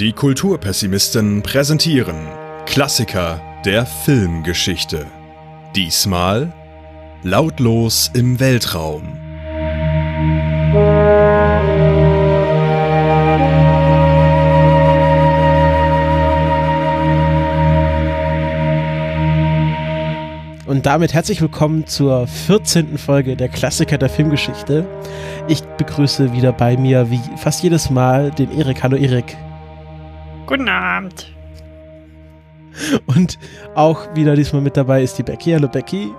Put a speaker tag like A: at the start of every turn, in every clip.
A: Die Kulturpessimisten präsentieren Klassiker der Filmgeschichte. Diesmal Lautlos im Weltraum.
B: Und damit herzlich willkommen zur 14. Folge der Klassiker der Filmgeschichte. Ich begrüße wieder bei mir, wie fast jedes Mal, den Erik. Hallo Erik.
C: Guten Abend.
B: Und auch wieder diesmal mit dabei ist die Becky. Hallo Becky.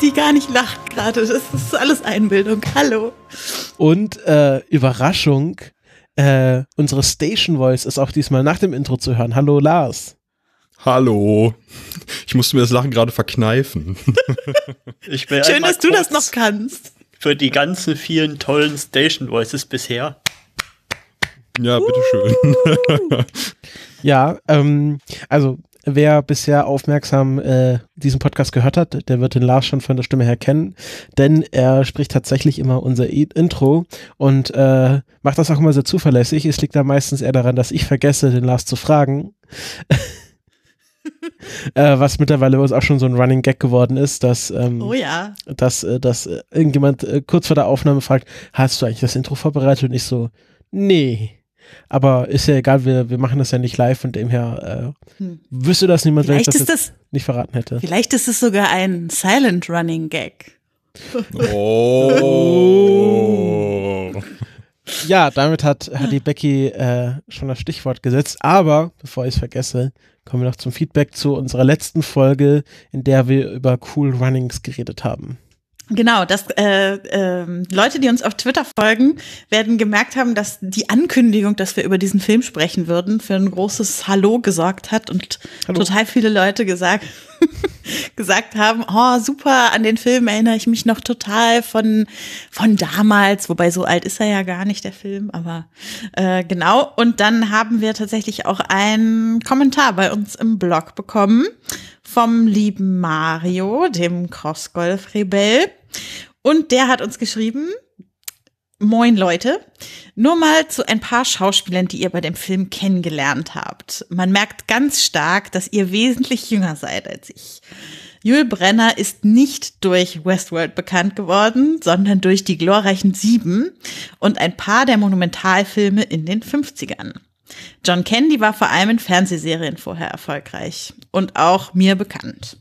D: Die gar nicht lacht gerade. Das ist alles Einbildung. Hallo.
B: Und äh, Überraschung, äh, unsere Station Voice ist auch diesmal nach dem Intro zu hören. Hallo Lars.
A: Hallo. Ich musste mir das Lachen gerade verkneifen.
D: Schön, dass du das noch kannst.
C: Für die ganzen vielen tollen Station Voices bisher.
A: Ja, bitteschön.
B: ja, ähm, also wer bisher aufmerksam äh, diesen Podcast gehört hat, der wird den Lars schon von der Stimme her kennen, denn er spricht tatsächlich immer unser I Intro und äh, macht das auch immer sehr zuverlässig. Es liegt da meistens eher daran, dass ich vergesse, den Lars zu fragen. äh, was mittlerweile auch schon so ein Running Gag geworden ist, dass, ähm,
D: oh ja.
B: dass, äh, dass äh, irgendjemand äh, kurz vor der Aufnahme fragt, hast du eigentlich das Intro vorbereitet? Und ich so, nee. Aber ist ja egal, wir, wir machen das ja nicht live und dem her äh, hm. wüsste das niemand,
D: vielleicht
B: wenn ich
D: das, das
B: nicht verraten hätte.
D: Vielleicht ist es sogar ein Silent Running Gag.
A: Oh.
B: ja, damit hat, hat die Becky äh, schon das Stichwort gesetzt. Aber bevor ich es vergesse, kommen wir noch zum Feedback zu unserer letzten Folge, in der wir über Cool Runnings geredet haben.
D: Genau, dass äh, äh, Leute, die uns auf Twitter folgen, werden gemerkt haben, dass die Ankündigung, dass wir über diesen Film sprechen würden, für ein großes Hallo gesorgt hat und Hallo. total viele Leute gesagt, gesagt haben, oh super, an den Film erinnere ich mich noch total von von damals, wobei so alt ist er ja gar nicht der Film, aber äh, genau. Und dann haben wir tatsächlich auch einen Kommentar bei uns im Blog bekommen vom lieben Mario, dem Cross-Golf-Rebell. Und der hat uns geschrieben, Moin Leute, nur mal zu ein paar Schauspielern, die ihr bei dem Film kennengelernt habt. Man merkt ganz stark, dass ihr wesentlich jünger seid als ich. Jules Brenner ist nicht durch Westworld bekannt geworden, sondern durch die glorreichen Sieben und ein paar der Monumentalfilme in den 50ern. John Candy war vor allem in Fernsehserien vorher erfolgreich und auch mir bekannt.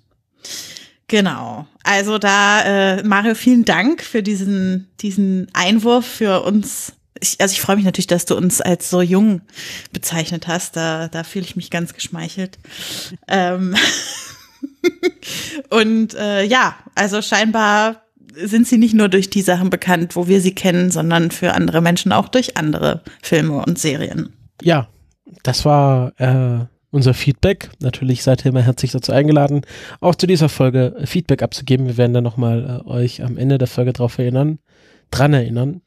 D: Genau. Also da, äh, Mario, vielen Dank für diesen, diesen Einwurf für uns. Ich, also ich freue mich natürlich, dass du uns als so jung bezeichnet hast. Da, da fühle ich mich ganz geschmeichelt. Ähm und äh, ja, also scheinbar sind sie nicht nur durch die Sachen bekannt, wo wir sie kennen, sondern für andere Menschen auch durch andere Filme und Serien.
B: Ja, das war äh, unser Feedback. Natürlich seid ihr immer herzlich dazu eingeladen, auch zu dieser Folge Feedback abzugeben. Wir werden dann nochmal äh, euch am Ende der Folge darauf erinnern, dran erinnern.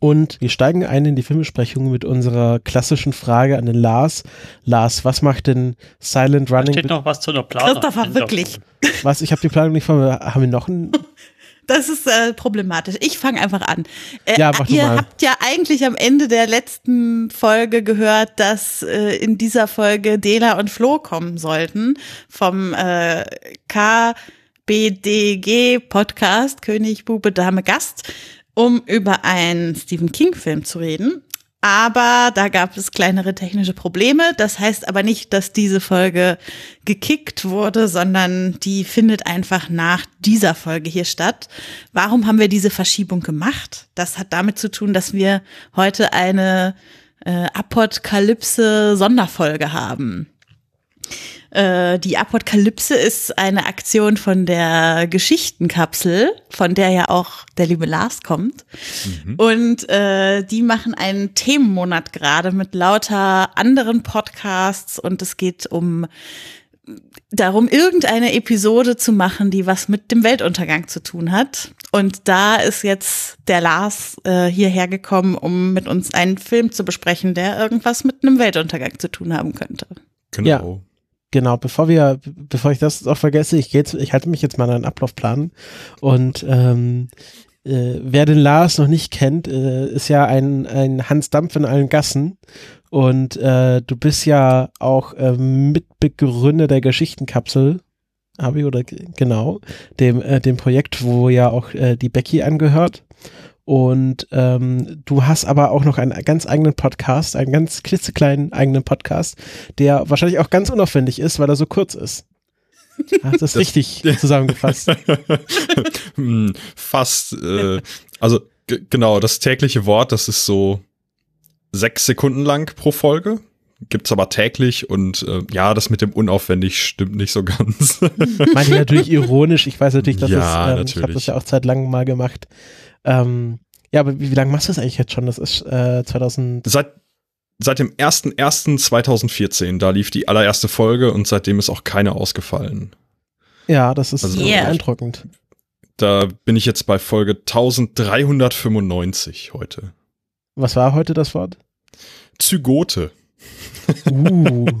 B: Und wir steigen ein in die Filmbesprechung mit unserer klassischen Frage an den Lars. Lars, was macht denn Silent Running? Da
C: steht noch was zu einer Planung.
D: Christopher, wirklich.
B: Was? Ich habe die Planung nicht von mir. Haben wir noch einen
D: Das ist äh, problematisch. Ich fange einfach an.
B: Äh, ja, mach
D: ihr
B: mal.
D: habt ja eigentlich am Ende der letzten Folge gehört, dass äh, in dieser Folge Dela und Flo kommen sollten vom äh, KBDG Podcast König, Bube, Dame, Gast, um über einen Stephen King Film zu reden. Aber da gab es kleinere technische Probleme. Das heißt aber nicht, dass diese Folge gekickt wurde, sondern die findet einfach nach dieser Folge hier statt. Warum haben wir diese Verschiebung gemacht? Das hat damit zu tun, dass wir heute eine äh, Apokalypse-Sonderfolge haben. Äh, die Apokalypse ist eine Aktion von der Geschichtenkapsel, von der ja auch der liebe Lars kommt. Mhm. Und äh, die machen einen Themenmonat gerade mit lauter anderen Podcasts und es geht um darum, irgendeine Episode zu machen, die was mit dem Weltuntergang zu tun hat. Und da ist jetzt der Lars äh, hierher gekommen, um mit uns einen Film zu besprechen, der irgendwas mit einem Weltuntergang zu tun haben könnte.
B: Genau. Ja. Genau, bevor wir, bevor ich das auch vergesse, ich gehe ich halte mich jetzt mal an einen Ablaufplan und ähm, äh, wer den Lars noch nicht kennt, äh, ist ja ein, ein Hans Dampf in allen Gassen. Und äh, du bist ja auch äh, Mitbegründer der Geschichtenkapsel, habe ich oder genau, dem, äh, dem Projekt, wo ja auch äh, die Becky angehört. Und ähm, du hast aber auch noch einen ganz eigenen Podcast, einen ganz klitzekleinen eigenen Podcast, der wahrscheinlich auch ganz unaufwendig ist, weil er so kurz ist. Hast das, das richtig zusammengefasst?
A: Hm, fast. Äh, also genau, das tägliche Wort, das ist so sechs Sekunden lang pro Folge. Gibt's aber täglich und äh, ja, das mit dem unaufwendig stimmt nicht so ganz.
B: Meine ich natürlich ironisch. Ich weiß natürlich, dass
A: Ja,
B: es, ähm, ich habe
A: natürlich.
B: das ja auch zeitlang mal gemacht. Ähm, ja, aber wie, wie lange machst du das eigentlich jetzt schon? Das ist äh, 2000.
A: Seit, seit dem 01.01.2014, da lief die allererste Folge und seitdem ist auch keine ausgefallen.
B: Ja, das ist
A: Also-
D: Yeah.
B: beeindruckend.
A: Da bin ich jetzt bei Folge 1395 heute.
B: Was war heute das Wort?
A: Zygote.
B: Uh,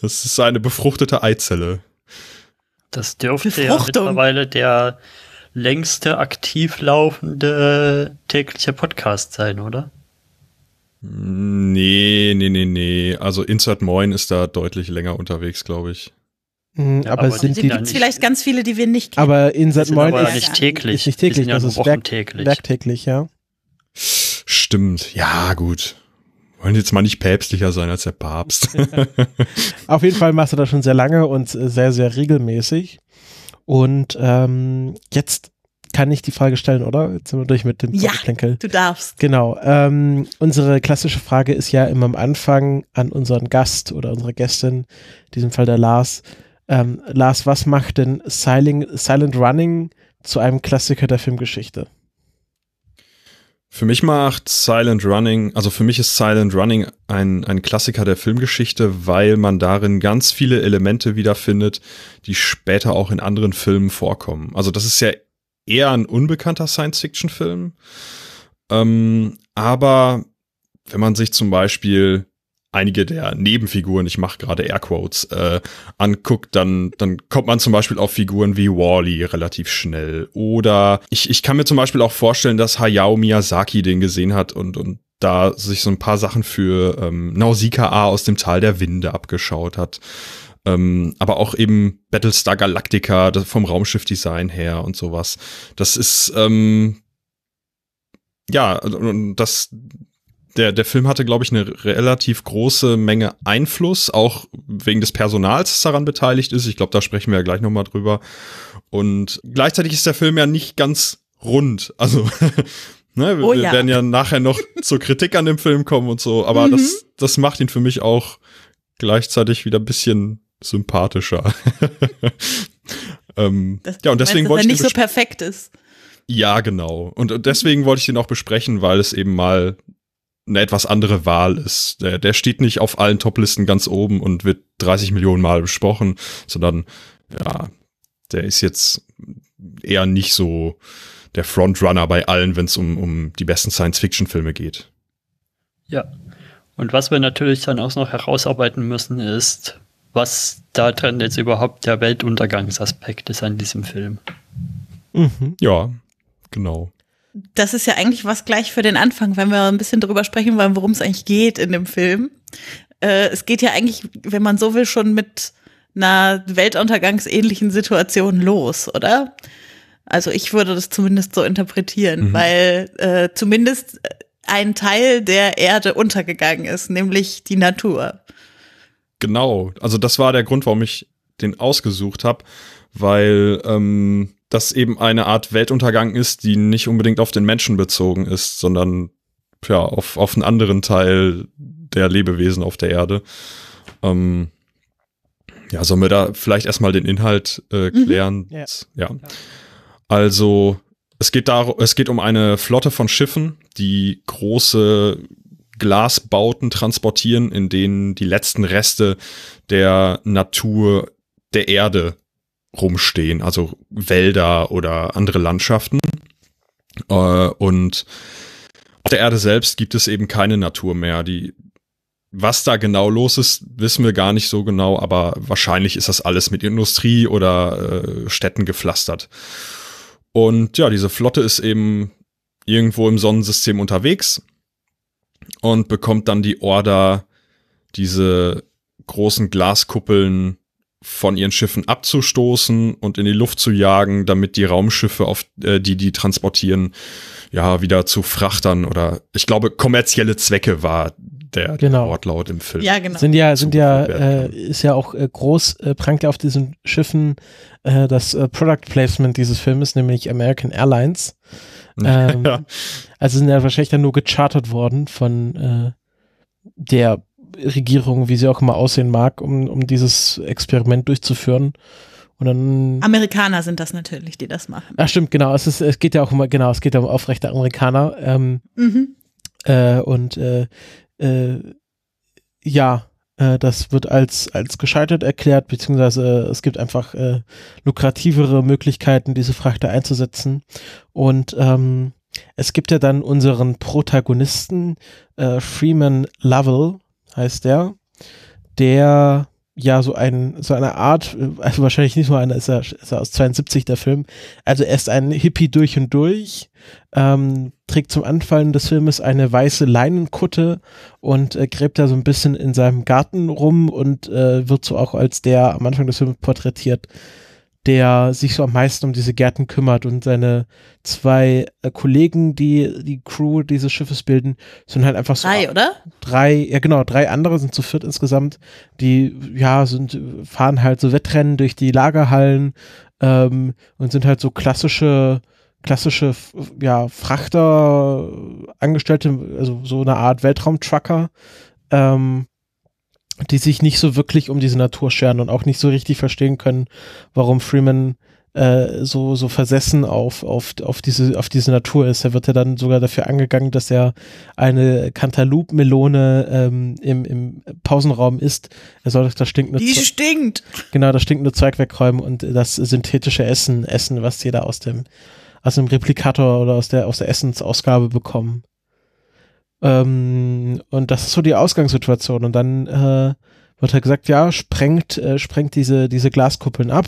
A: Das ist eine befruchtete Eizelle.
C: Das dürfte ja
D: Befruchtung.
C: mittlerweile der längste aktiv laufende tägliche Podcast sein, oder?
A: Nee, nee, nee, nee. Also Insert Moin ist da deutlich länger unterwegs, glaube ich.
B: mh,
C: Ja,
B: aber,
C: aber
B: sind
C: die
D: Gibt's vielleicht ganz viele, die wir nicht kennen.
B: aber Insert Moin
C: aber
B: ist,
C: nicht täglich.
B: ist nicht täglich,
C: ja
B: das ist werk,
C: wochentäglich.
B: werktäglich, ja.
A: Stimmt. Ja, gut. Wollen jetzt mal nicht päpstlicher sein als der Papst.
B: Auf jeden Fall machst du das schon sehr lange und äh, sehr, sehr regelmäßig. Und ähm, jetzt kann ich die Frage stellen, oder? Jetzt sind wir durch mit dem
D: Ja.
B: Vorgeplänkel.
D: Du darfst.
B: Genau. Ähm, unsere klassische Frage ist ja immer am Anfang an unseren Gast oder unsere Gästin, in diesem Fall der Lars. Ähm, Lars, was macht denn Silent, Silent Running zu einem Klassiker der Filmgeschichte?
A: Für mich macht Silent Running, also für mich ist Silent Running ein, ein Klassiker der Filmgeschichte, weil man darin ganz viele Elemente wiederfindet, die später auch in anderen Filmen vorkommen. Also das ist ja eher ein unbekannter Science-Fiction-Film. Ähm, aber wenn man sich zum Beispiel einige der Nebenfiguren, ich mache gerade Airquotes, äh, anguckt, dann, dann kommt man zum Beispiel auf Figuren wie Wally relativ schnell. Oder ich, ich kann mir zum Beispiel auch vorstellen, dass Hayao Miyazaki den gesehen hat und, und da sich so ein paar Sachen für ähm, Nausicaa aus dem Tal der Winde abgeschaut hat. Ähm, aber auch eben Battlestar Galactica vom Raumschiffdesign her und sowas. Das ist, ähm, ja, das, der, der Film hatte, glaube ich, eine relativ große Menge Einfluss, auch wegen des Personals, das daran beteiligt ist. Ich glaube, da sprechen wir ja gleich nochmal drüber. Und gleichzeitig ist der Film ja nicht ganz rund. Also, ne, wir,
D: Oh
A: wir
D: ja.
A: werden ja nachher noch zur Kritik an dem Film kommen und so, aber
D: Mhm.
A: das, das macht ihn für mich auch gleichzeitig wieder ein bisschen sympathischer. ähm,
D: Das,
A: ja, und deswegen wollte ich
D: nicht so perfekt ist.
A: ja, genau. Und und deswegen wollte ich den auch besprechen, weil es eben mal eine etwas andere Wahl ist. Der, der steht nicht auf allen Toplisten ganz oben und wird 30 Millionen Mal besprochen, sondern ja, der ist jetzt eher nicht so der Frontrunner bei allen, wenn es um, um die besten Science-Fiction-Filme geht.
C: Ja. Und was wir natürlich dann auch noch herausarbeiten müssen, ist, was da drin jetzt überhaupt der Weltuntergangsaspekt ist an diesem Film.
B: Mhm.
A: Ja, genau.
D: Das ist ja eigentlich was gleich für den Anfang, wenn wir ein bisschen darüber sprechen wollen, worum es eigentlich geht in dem Film. Äh, es geht ja eigentlich, wenn man so will, schon mit einer weltuntergangsähnlichen Situation los, oder? Also ich würde das zumindest so interpretieren,
A: Mhm.
D: weil äh, zumindest ein Teil der Erde untergegangen ist, nämlich die Natur.
A: Genau, also das war der Grund, warum ich den ausgesucht habe, weil ähm, das eben eine Art Weltuntergang ist, die nicht unbedingt auf den Menschen bezogen ist, sondern ja auf, auf einen anderen Teil der Lebewesen auf der Erde. Ähm, ja, sollen wir da vielleicht erstmal den Inhalt äh,
D: Mhm.
A: klären?
B: Ja.
A: ja. Also es geht darum, es geht um eine Flotte von Schiffen, die große Glasbauten transportieren, in denen die letzten Reste der Natur der Erde rumstehen, also Wälder oder andere Landschaften. Äh, und auf der Erde selbst gibt es eben keine Natur mehr. Die, was da genau los ist, wissen wir gar nicht so genau, aber wahrscheinlich ist das alles mit Industrie oder äh, Städten gepflastert. Und ja, diese Flotte ist eben irgendwo im Sonnensystem unterwegs und bekommt dann die Order, diese großen Glaskuppeln von ihren Schiffen abzustoßen und in die Luft zu jagen, damit die Raumschiffe, auf äh, die die transportieren, ja wieder zu Frachtern oder ich glaube kommerzielle Zwecke war der,
B: Genau.
A: der Wortlaut im Film.
D: Ja, genau.
B: Sind ja, sind ja, äh, ist ja auch äh, groß, äh, prangt ja auf diesen Schiffen äh, das äh, Product Placement dieses Filmes, nämlich American Airlines. Ähm,
A: ja.
B: Also sind ja wahrscheinlich dann nur gechartert worden von äh, der Regierung, wie sie auch immer aussehen mag, um, um dieses Experiment durchzuführen. Und dann.
D: Amerikaner sind das natürlich, die das machen.
B: Ach stimmt, genau. Es, ist, es geht ja auch immer, genau, es geht ja um aufrechte Amerikaner. Ähm,
D: Mhm.
B: äh, und äh, äh, ja, äh, das wird als, als gescheitert erklärt, beziehungsweise äh, es gibt einfach äh, lukrativere Möglichkeiten, diese Frachter einzusetzen. Und ähm, es gibt ja dann unseren Protagonisten, äh, Freeman Lovell heißt der, der ja so ein so eine Art, äh, also wahrscheinlich nicht nur einer, ist er, ist er aus 72 der Film, also er ist ein Hippie durch und durch, ähm, trägt zum Anfang des Filmes eine weiße Leinenkutte und äh, gräbt da so ein bisschen in seinem Garten rum und äh, wird so auch als der am Anfang des Films porträtiert, der sich so am meisten um diese Gärten kümmert und seine zwei äh, Kollegen, die die Crew dieses Schiffes bilden, sind halt einfach so
D: Drei, oder?
B: drei, ja genau, drei andere sind zu viert insgesamt, die ja sind, fahren halt so Wettrennen durch die Lagerhallen ähm, und sind halt so klassische, klassische, ja, Frachter, Angestellte, also so eine Art Weltraumtrucker, ähm, die sich nicht so wirklich um diese Natur scheren und auch nicht so richtig verstehen können, warum Freeman äh, so, so versessen auf, auf, auf, diese, auf diese Natur ist. Er wird ja dann sogar dafür angegangen, dass er eine Cantaloupe-Melone ähm, im, im Pausenraum isst. Er soll das stinkende,
D: Die
B: Zeug-
D: stinkt.
B: genau, das stinkende Zeug wegräumen und das synthetische Essen essen, was jeder aus dem, aus dem Replikator oder aus der, aus der Essensausgabe bekommen. Ähm, und das ist so die Ausgangssituation. Und dann äh, wird halt gesagt, ja, sprengt, äh, sprengt diese, diese Glaskuppeln ab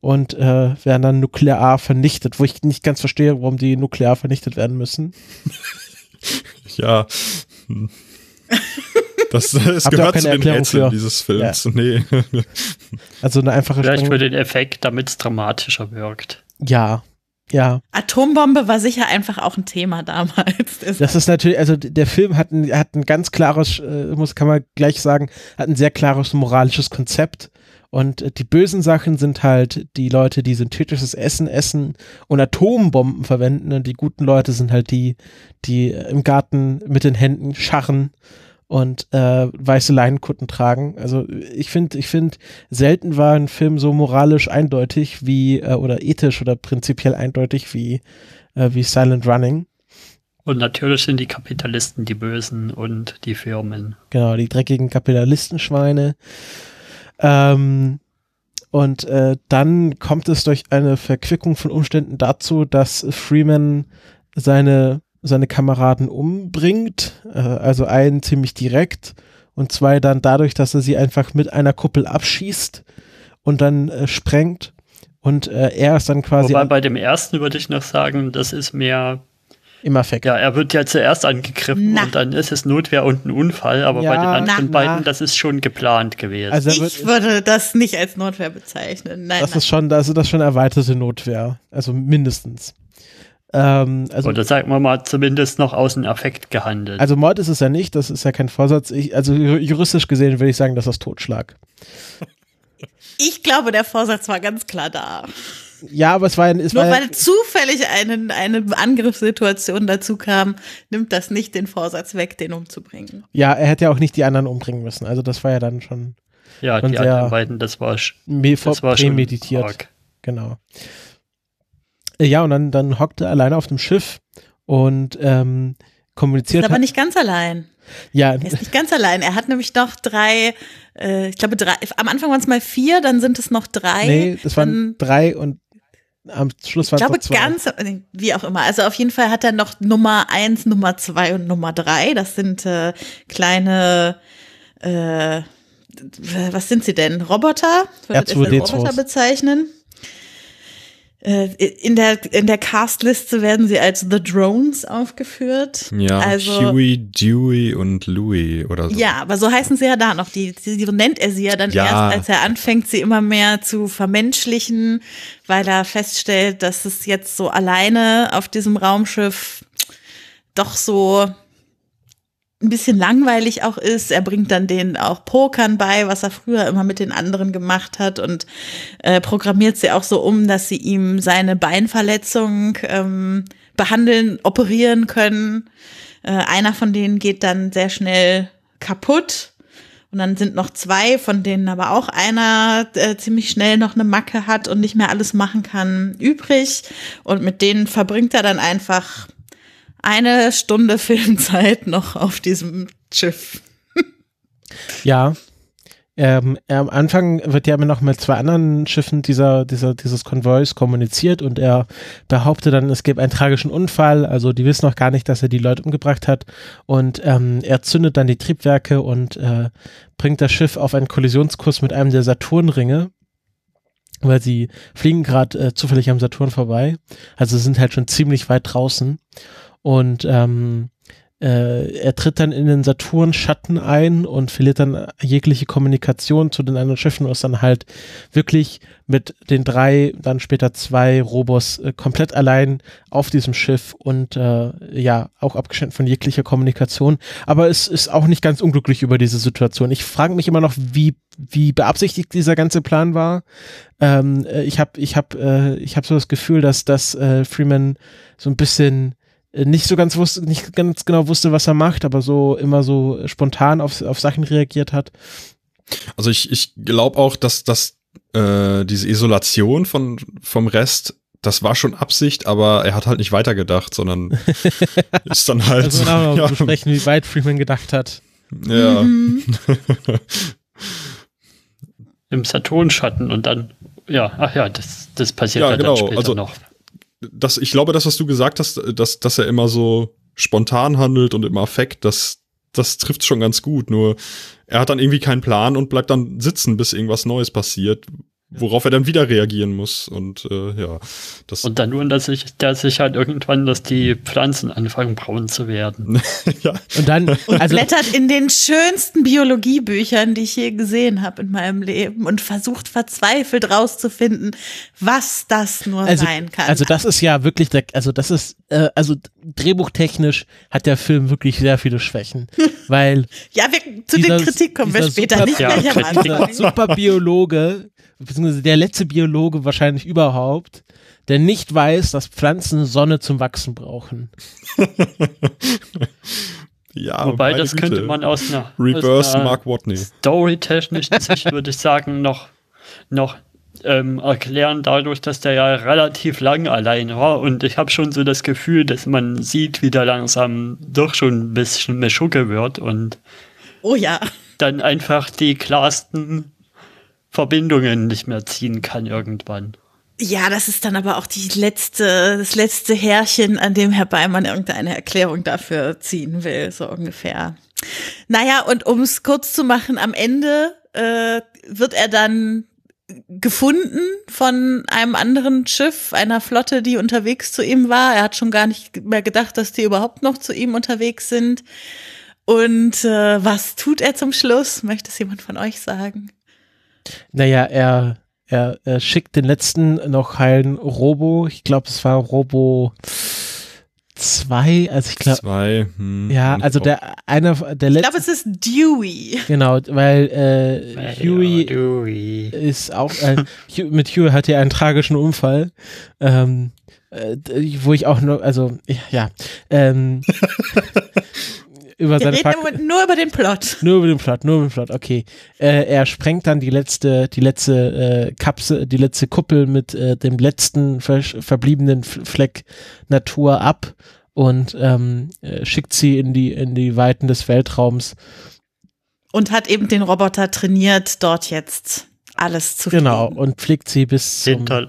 B: und äh, werden dann nuklear vernichtet, wo ich nicht ganz verstehe, warum die nuklear vernichtet werden müssen.
A: Ja. Hm. Das,
B: auch
A: gehört
B: keine
A: zu den
B: Erklärung
A: Rätseln dieses Films. Nee.
B: Also eine einfache
C: Vielleicht
B: Sprengung.
C: für den Effekt, damit es dramatischer wirkt.
B: Ja, ja.
D: Atombombe war sicher einfach auch ein Thema damals. Das-
B: ist natürlich, also der Film hat ein, hat ein ganz klares, äh, muss kann man gleich sagen, hat ein sehr klares moralisches Konzept. Und äh, die bösen Sachen sind halt die Leute, die synthetisches Essen essen und Atombomben verwenden. Und die guten Leute sind halt die, die äh, im Garten mit den Händen scharren und äh, weiße Leinenkutten tragen. Also ich finde, ich finde, selten war ein Film so moralisch eindeutig wie, äh, oder ethisch oder prinzipiell eindeutig wie, äh, wie Silent Running.
C: Und natürlich sind die Kapitalisten die Bösen und die Firmen.
B: Genau, die dreckigen Kapitalistenschweine. Ähm, und äh, dann kommt es durch eine Verquickung von Umständen dazu, dass Freeman seine, seine Kameraden umbringt. Äh, also einen ziemlich direkt und zwei dann dadurch, dass er sie einfach mit einer Kuppel abschießt und dann äh, sprengt. Und äh, er ist dann quasi
C: Wobei bei dem ersten würde ich noch sagen, das ist mehr,
B: im Affekt.
C: ja, er wird ja zuerst angegriffen
D: Na.
C: und dann ist es Notwehr und ein Unfall, aber
B: Ja,
C: bei den anderen
D: na,
C: beiden,
B: na.
C: das ist schon geplant gewesen.
B: Also
D: ich würde das nicht als Notwehr bezeichnen. Nein,
B: das
D: nein.
B: ist schon, also das ist schon erweiterte Notwehr. Also mindestens. Ähm, also
C: Oder sagen wir mal, zumindest noch aus dem Affekt gehandelt.
B: Also Mord ist es ja nicht, das ist ja kein Vorsatz. Ich, also ju- juristisch gesehen würde ich sagen, das ist Totschlag.
D: ich glaube, der Vorsatz war ganz klar da.
B: Ja, aber es war, ja- es
D: Nur
B: war
D: weil zufällig einen, eine Angriffssituation dazu kam, nimmt das nicht den Vorsatz weg, den umzubringen.
B: ja, er hätte ja auch nicht die anderen umbringen müssen. Also das war ja dann schon
C: ja, die
B: sehr-
C: anderen beiden, das war, das war schon
B: prämeditiert.
C: arg.
B: Genau. Äh, Ja, und dann, dann hockt er alleine auf dem Schiff und ähm, kommuniziert.
D: Ist aber nicht ganz allein.
B: ja,
D: Er ist nicht ganz allein. Er hat nämlich noch drei, äh, ich glaube drei, am Anfang waren es mal vier, dann sind es noch drei.
B: nee, das waren
D: dann,
B: drei und am Schluss
D: ich
B: waren es
D: glaube
B: zwei.
D: ganz, äh, wie auch immer. Also auf jeden Fall hat er noch Nummer eins, Nummer zwei und Nummer drei. Das sind äh, kleine, äh, was sind sie denn? Roboter? Würde ich als
B: R2D2s.
D: Roboter bezeichnen. Äh, in der, in der Castliste werden sie als The Drones aufgeführt.
A: Ja, also, Huey, Dewey und Louie oder so.
D: Ja, aber so heißen sie ja da noch. Die, die, die nennt er sie ja dann ja. erst, als er anfängt, sie immer mehr zu vermenschlichen, weil er feststellt, dass es jetzt so alleine auf diesem Raumschiff doch so ein bisschen langweilig auch ist. Er bringt dann denen auch Pokern bei, was er früher immer mit den anderen gemacht hat und äh, programmiert sie auch so um, dass sie ihm seine Beinverletzung ähm, behandeln, operieren können. Äh, einer von denen geht dann sehr schnell kaputt. Und dann sind noch zwei, von denen aber auch einer äh, ziemlich schnell noch eine Macke hat und nicht mehr alles machen kann, übrig. Und mit denen verbringt er dann einfach eine Stunde Filmzeit noch auf diesem Schiff.
B: ja. Ähm, am Anfang wird ja immer noch mit zwei anderen Schiffen dieser, dieser, dieses Konvois kommuniziert und er behauptet dann, es gäbe einen tragischen Unfall, also die wissen noch gar nicht, dass er die Leute umgebracht hat und ähm, er zündet dann die Triebwerke und äh, bringt das Schiff auf einen Kollisionskurs mit einem der Saturnringe, weil sie fliegen gerade äh, zufällig am Saturn vorbei, also sind halt schon ziemlich weit draußen und ähm, äh, er tritt dann in den Saturn-Schatten ein und verliert dann jegliche Kommunikation zu den anderen Schiffen und ist dann halt wirklich mit den drei, dann später zwei Robos äh, komplett allein auf diesem Schiff und äh, ja, auch abgeschnitten von jeglicher Kommunikation. Aber es ist auch nicht ganz unglücklich über diese Situation. Ich frage mich immer noch, wie, wie beabsichtigt dieser ganze Plan war. Ähm, äh, ich habe ich hab, äh, ich hab so das Gefühl, dass, dass äh, Freeman so ein bisschen nicht so ganz wusste, nicht ganz genau wusste, was er macht, aber so immer so spontan auf, auf Sachen reagiert hat.
A: Also ich, ich glaube auch, dass, dass äh, diese Isolation von, vom Rest, das war schon Absicht, aber er hat halt nicht weitergedacht, sondern ist dann halt.
B: Also genau, ja. besprechen, wie weit Freeman gedacht hat.
A: Ja. Mhm.
C: Im Saturnschatten und dann, ja, ach ja, das, das passiert ja, halt genau. dann später also, noch
A: das, ich glaube, das, was du gesagt hast, dass, dass er immer so spontan handelt und im Affekt, das, das trifft schon ganz gut. Nur er hat dann irgendwie keinen Plan und bleibt dann sitzen, bis irgendwas Neues passiert, worauf er dann wieder reagieren muss. Und äh, ja,
C: das. Und dann nur, dass sich, dass sich halt irgendwann, dass die Pflanzen anfangen braun zu werden.
B: ja. Und dann
D: und also blättert in den schönsten Biologiebüchern, die ich je gesehen habe in meinem Leben und versucht verzweifelt rauszufinden, was das nur
B: also,
D: sein kann.
B: Also das ist ja wirklich, der, also das ist, äh, also drehbuchtechnisch hat der Film wirklich sehr viele Schwächen, weil
D: ja, wir, zu dieser, den Kritik kommen wir später super, nicht ja,
B: Anfang. Super Biologe beziehungsweise der letzte Biologe wahrscheinlich überhaupt, der nicht weiß, dass Pflanzen Sonne zum Wachsen brauchen.
C: ja, Wobei, das Güte. könnte man aus einer,
A: Reverse aus einer Mark Watney.
C: Storytechnischen Sicht, würde ich sagen, noch, noch ähm, erklären, dadurch, dass der ja relativ lang allein war. Und ich habe schon so das Gefühl, dass man sieht, wie der langsam doch schon ein bisschen Meschucke wird und
D: oh ja.
C: dann einfach die klarsten Verbindungen nicht mehr ziehen kann irgendwann.
D: Ja, das ist dann aber auch die letzte, das letzte Härchen, an dem Herr Beimann irgendeine Erklärung dafür ziehen will, so ungefähr. Naja, und um es kurz zu machen, am Ende äh, wird er dann gefunden von einem anderen Schiff, einer Flotte, die unterwegs zu ihm war. Er hat schon gar nicht mehr gedacht, dass die überhaupt noch zu ihm unterwegs sind. Und äh, was tut er zum Schluss? Möchte es jemand von euch sagen?
B: Naja, er, er, er schickt den letzten noch heilen Robo. Ich glaube, es war Robo 2, also ich glaube.
A: Zwei, hm,
B: Ja, also der einer der letzte.
D: Ich glaube, es ist Dewey.
B: Genau, weil äh, Huey, Dewey ist auch äh, mit Huey hat er einen tragischen Unfall. Ähm, äh, wo ich auch noch, also ja, ähm, über seine
D: reden Pack nur über den Plot.
B: Nur über den Plot, nur über den Plot, okay. Äh, er sprengt dann die letzte, die letzte äh, Kapsel, die letzte Kuppel mit äh, dem letzten ver verbliebenen Fleck Natur ab und ähm, äh, schickt sie in die, in die Weiten des Weltraums.
D: Und hat eben den Roboter trainiert, dort jetzt alles zu
B: Genau, fliegen. und fliegt sie bis
C: Hinter,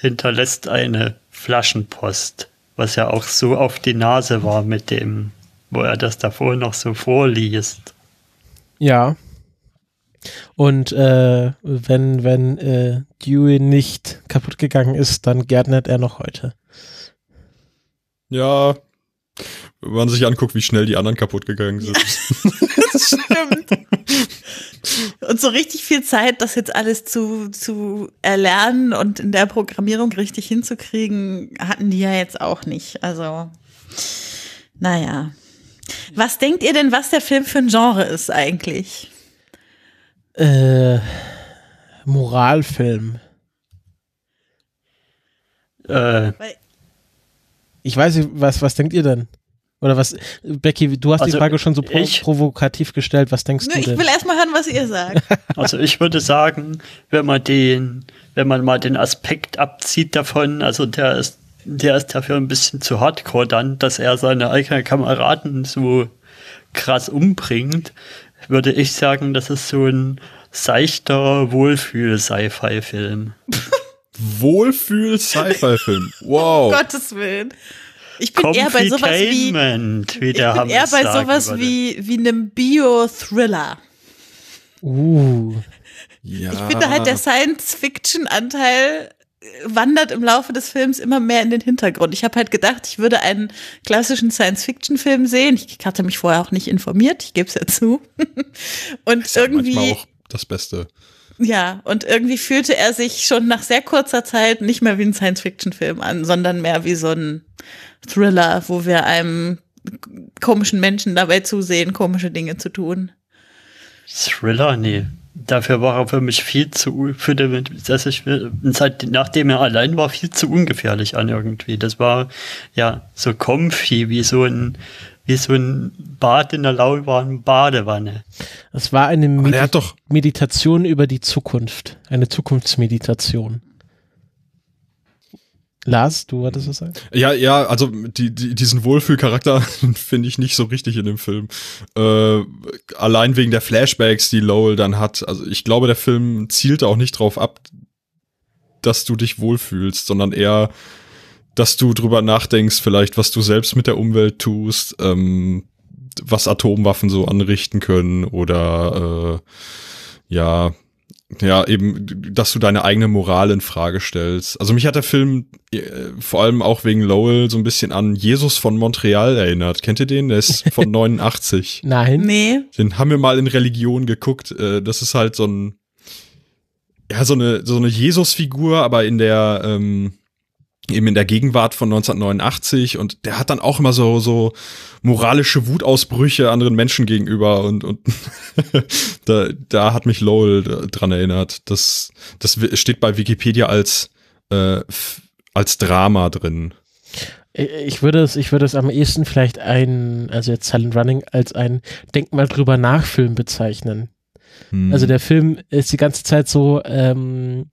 C: hinterlässt eine Flaschenpost, was ja auch so auf die Nase war mit dem wo er das davor noch so vorliest.
B: Ja. Und äh, wenn, wenn äh, Dewey nicht kaputt gegangen ist, dann gärtnert er noch heute.
A: Ja, wenn man sich anguckt, wie schnell die anderen kaputt gegangen sind.
D: das stimmt. Und so richtig viel Zeit, das jetzt alles zu, zu erlernen und in der Programmierung richtig hinzukriegen, hatten die ja jetzt auch nicht. Also, naja. Was denkt ihr denn, was der Film für ein Genre ist eigentlich?
B: Äh, Moralfilm.
C: Äh,
B: ich weiß nicht, was, was denkt ihr denn? Oder was, Becky, du hast also die Frage schon so ich, provokativ gestellt, was denkst du denn?
D: Ich will erstmal hören, was ihr sagt.
C: Also ich würde sagen, wenn man den, wenn man mal den Aspekt abzieht davon, also der ist, der ist dafür ein bisschen zu hardcore dann, dass er seine eigenen Kameraden so krass umbringt, würde ich sagen, das ist so ein seichter Wohlfühl-Sci-Fi-Film.
A: Wohlfühl-Sci-Fi-Film. Wow.
D: Um Gottes Willen. Ich bin eher bei sowas wie,
C: wie
D: ich bin eher bei sowas wie, wie einem Bio-Thriller.
B: Uh.
A: Ja.
D: Ich finde halt, der Science-Fiction-Anteil wandert im Laufe des Films immer mehr in den Hintergrund. Ich habe halt gedacht, ich würde einen klassischen Science-Fiction-Film sehen. Ich hatte mich vorher auch nicht informiert, ich gebe es ja zu. Und ist irgendwie.
A: Ja auch das Beste.
D: Ja, und irgendwie fühlte er sich schon nach sehr kurzer Zeit nicht mehr wie ein Science-Fiction-Film an, sondern mehr wie so ein Thriller, wo wir einem komischen Menschen dabei zusehen, komische Dinge zu tun.
C: Thriller? Nee. Dafür war er für mich viel zu, für den, dass ich, seit, nachdem er allein war, viel zu ungefährlich an irgendwie. Das war ja so comfy, wie so ein, wie so ein Bad in der lauwarmen Badewanne.
B: Es war eine Medi Meditation über die Zukunft. Eine Zukunftsmeditation. Lars, du hattest was sagen?
A: Ja, ja, also die, die, diesen Wohlfühlcharakter finde ich nicht so richtig in dem Film. Äh, allein wegen der Flashbacks, die Lowell dann hat. Also ich glaube, der Film zielt auch nicht drauf ab, dass du dich wohlfühlst, sondern eher, dass du drüber nachdenkst, vielleicht, was du selbst mit der Umwelt tust, ähm, was Atomwaffen so anrichten können oder äh, ja, ja, eben, dass du deine eigene Moral in Frage stellst. Also mich hat der Film äh, vor allem auch wegen Lowell so ein bisschen an Jesus von Montreal erinnert. Kennt ihr den? Der ist von 89.
B: Nein.
D: Nee.
A: Den haben wir mal in Religion geguckt. Äh, das ist halt so ein, ja, so eine, so eine Jesus-Figur, aber in der, ähm, eben in der Gegenwart von 1989 und der hat dann auch immer so so moralische Wutausbrüche anderen Menschen gegenüber und und da, da hat mich Lowell dran erinnert. Das das steht bei Wikipedia als äh, als Drama drin.
B: Ich würde es, ich würde es am ehesten vielleicht ein, also jetzt Silent Running als ein Denk mal drüber nach Film bezeichnen. Hm. Also der Film ist die ganze Zeit so, ähm,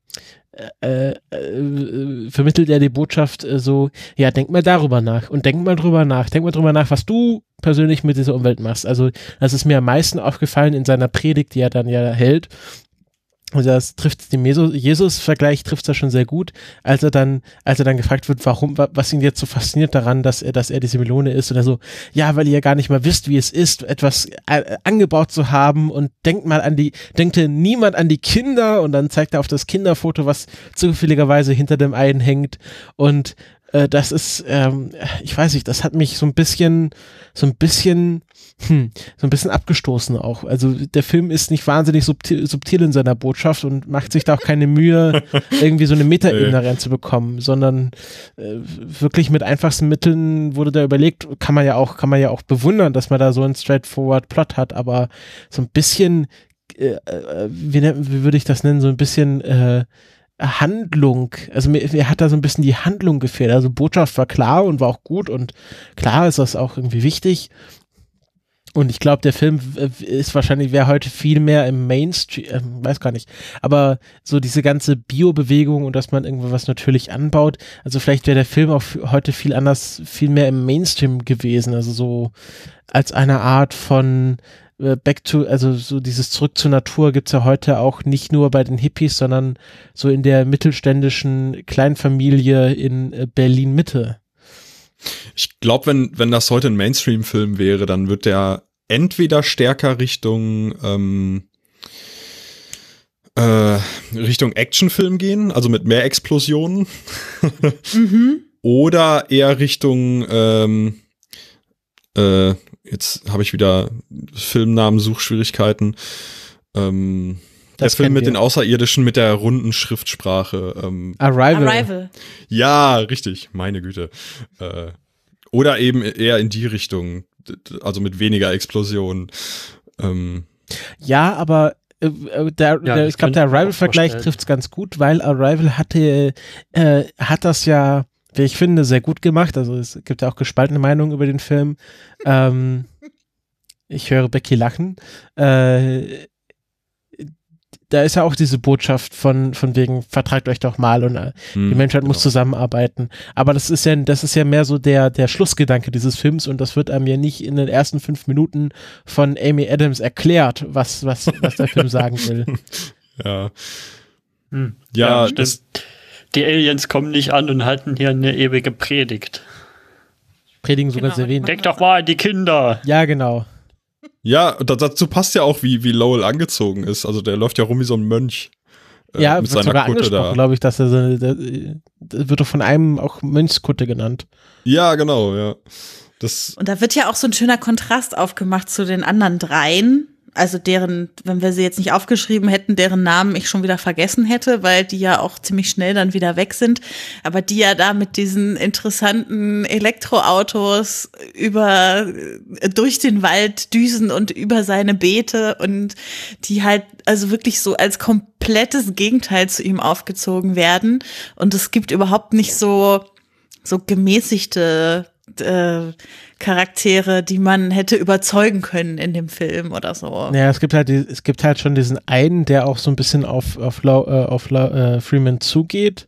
B: äh, äh, vermittelt er die Botschaft äh, so, ja, denk mal darüber nach und denk mal drüber nach, denk mal drüber nach, was du persönlich mit dieser Umwelt machst. Also das ist mir am meisten aufgefallen in seiner Predigt, die er dann ja hält, also das trifft den Jesus-Vergleich trifft er schon sehr gut, als er dann, als er dann gefragt wird, warum, was ihn jetzt so fasziniert daran, dass er, dass er diese Melone ist oder so, ja, weil ihr gar nicht mal wisst, wie es ist, etwas äh, angebaut zu haben und denkt mal an die, denkte niemand an die Kinder und dann zeigt er auf das Kinderfoto, was zufälligerweise hinter dem einen hängt. Und äh, das ist, ähm, ich weiß nicht, das hat mich so ein bisschen, so ein bisschen, hm, so ein bisschen abgestoßen auch. Also der Film ist nicht wahnsinnig subtil, subtil in seiner Botschaft und macht sich da auch keine Mühe, irgendwie so eine Metaebene reinzubekommen, sondern äh, wirklich mit einfachsten Mitteln wurde da überlegt, kann man ja auch, kann man ja auch bewundern, dass man da so einen straightforward Plot hat, aber so ein bisschen, äh, äh wie, wie würde ich das nennen, so ein bisschen äh, Handlung, also mir, mir hat da so ein bisschen die Handlung gefehlt. Also Botschaft war klar und war auch gut und klar ist das auch irgendwie wichtig. Und ich glaube, der Film ist wahrscheinlich, wäre heute viel mehr im Mainstream, äh, weiß gar nicht, aber so diese ganze Bio-Bewegung und dass man irgendwas natürlich anbaut, also vielleicht wäre der Film auch heute viel anders, viel mehr im Mainstream gewesen, also so als eine Art von, äh, back to, also so dieses Zurück zur Natur gibt's ja heute auch nicht nur bei den Hippies, sondern so in der mittelständischen Kleinfamilie in äh, Berlin Mitte.
A: Ich glaube, wenn, wenn das heute ein Mainstream-Film wäre, dann wird der entweder stärker Richtung ähm, äh, Richtung Actionfilm gehen, also mit mehr Explosionen. mhm. Oder eher Richtung, ähm, äh, jetzt habe ich wieder Filmnamen-Suchschwierigkeiten. Ähm, der Film mit wir. den Außerirdischen mit der runden Schriftsprache. Ähm,
B: Arrival.
D: Arrival.
A: Ja, richtig, meine Güte. Äh, oder eben eher in die Richtung, also mit weniger Explosionen. Ähm,
B: ja, aber äh, äh, der, ja, der, ich glaube, der Arrival-Vergleich trifft es ganz gut, weil Arrival hatte, äh, hat das ja, wie ich finde, sehr gut gemacht. Also es gibt ja auch gespaltene Meinungen über den Film. ähm, ich höre Becky lachen. Äh, da ist ja auch diese Botschaft von, von wegen, vertragt euch doch mal und äh, hm, die Menschheit genau. muss zusammenarbeiten. Aber das ist ja, das ist ja mehr so der, der Schlussgedanke dieses Films und das wird einem ja nicht in den ersten fünf Minuten von Amy Adams erklärt, was, was, was der Film sagen will.
A: Ja.
C: Hm. Ja, ja das, die Aliens kommen nicht an und halten hier eine ewige Predigt.
B: Predigen sogar
C: genau,
B: sehr wenig.
C: Denk doch mal an die Kinder.
B: Ja, genau.
A: Ja, dazu passt ja auch, wie, wie Lowell angezogen ist. Also der läuft ja rum wie so ein Mönch.
B: Äh, ja, mit seiner Kutte da. glaube ich, dass er so, der, der wird doch von einem auch Mönchskutte genannt.
A: Ja, genau, ja. Das
D: Und da wird ja auch so ein schöner Kontrast aufgemacht zu den anderen dreien also deren, wenn wir sie jetzt nicht aufgeschrieben hätten, deren Namen ich schon wieder vergessen hätte, weil die ja auch ziemlich schnell dann wieder weg sind, aber die ja da mit diesen interessanten Elektroautos über durch den Wald düsen und über seine Beete und die halt also wirklich so als komplettes Gegenteil zu ihm aufgezogen werden. Und es gibt überhaupt nicht so so gemäßigte äh, Charaktere, die man hätte überzeugen können in dem Film oder so.
B: Ja, es gibt halt, es gibt halt schon diesen einen, der auch so ein bisschen auf, auf, äh, auf äh, Freeman zugeht.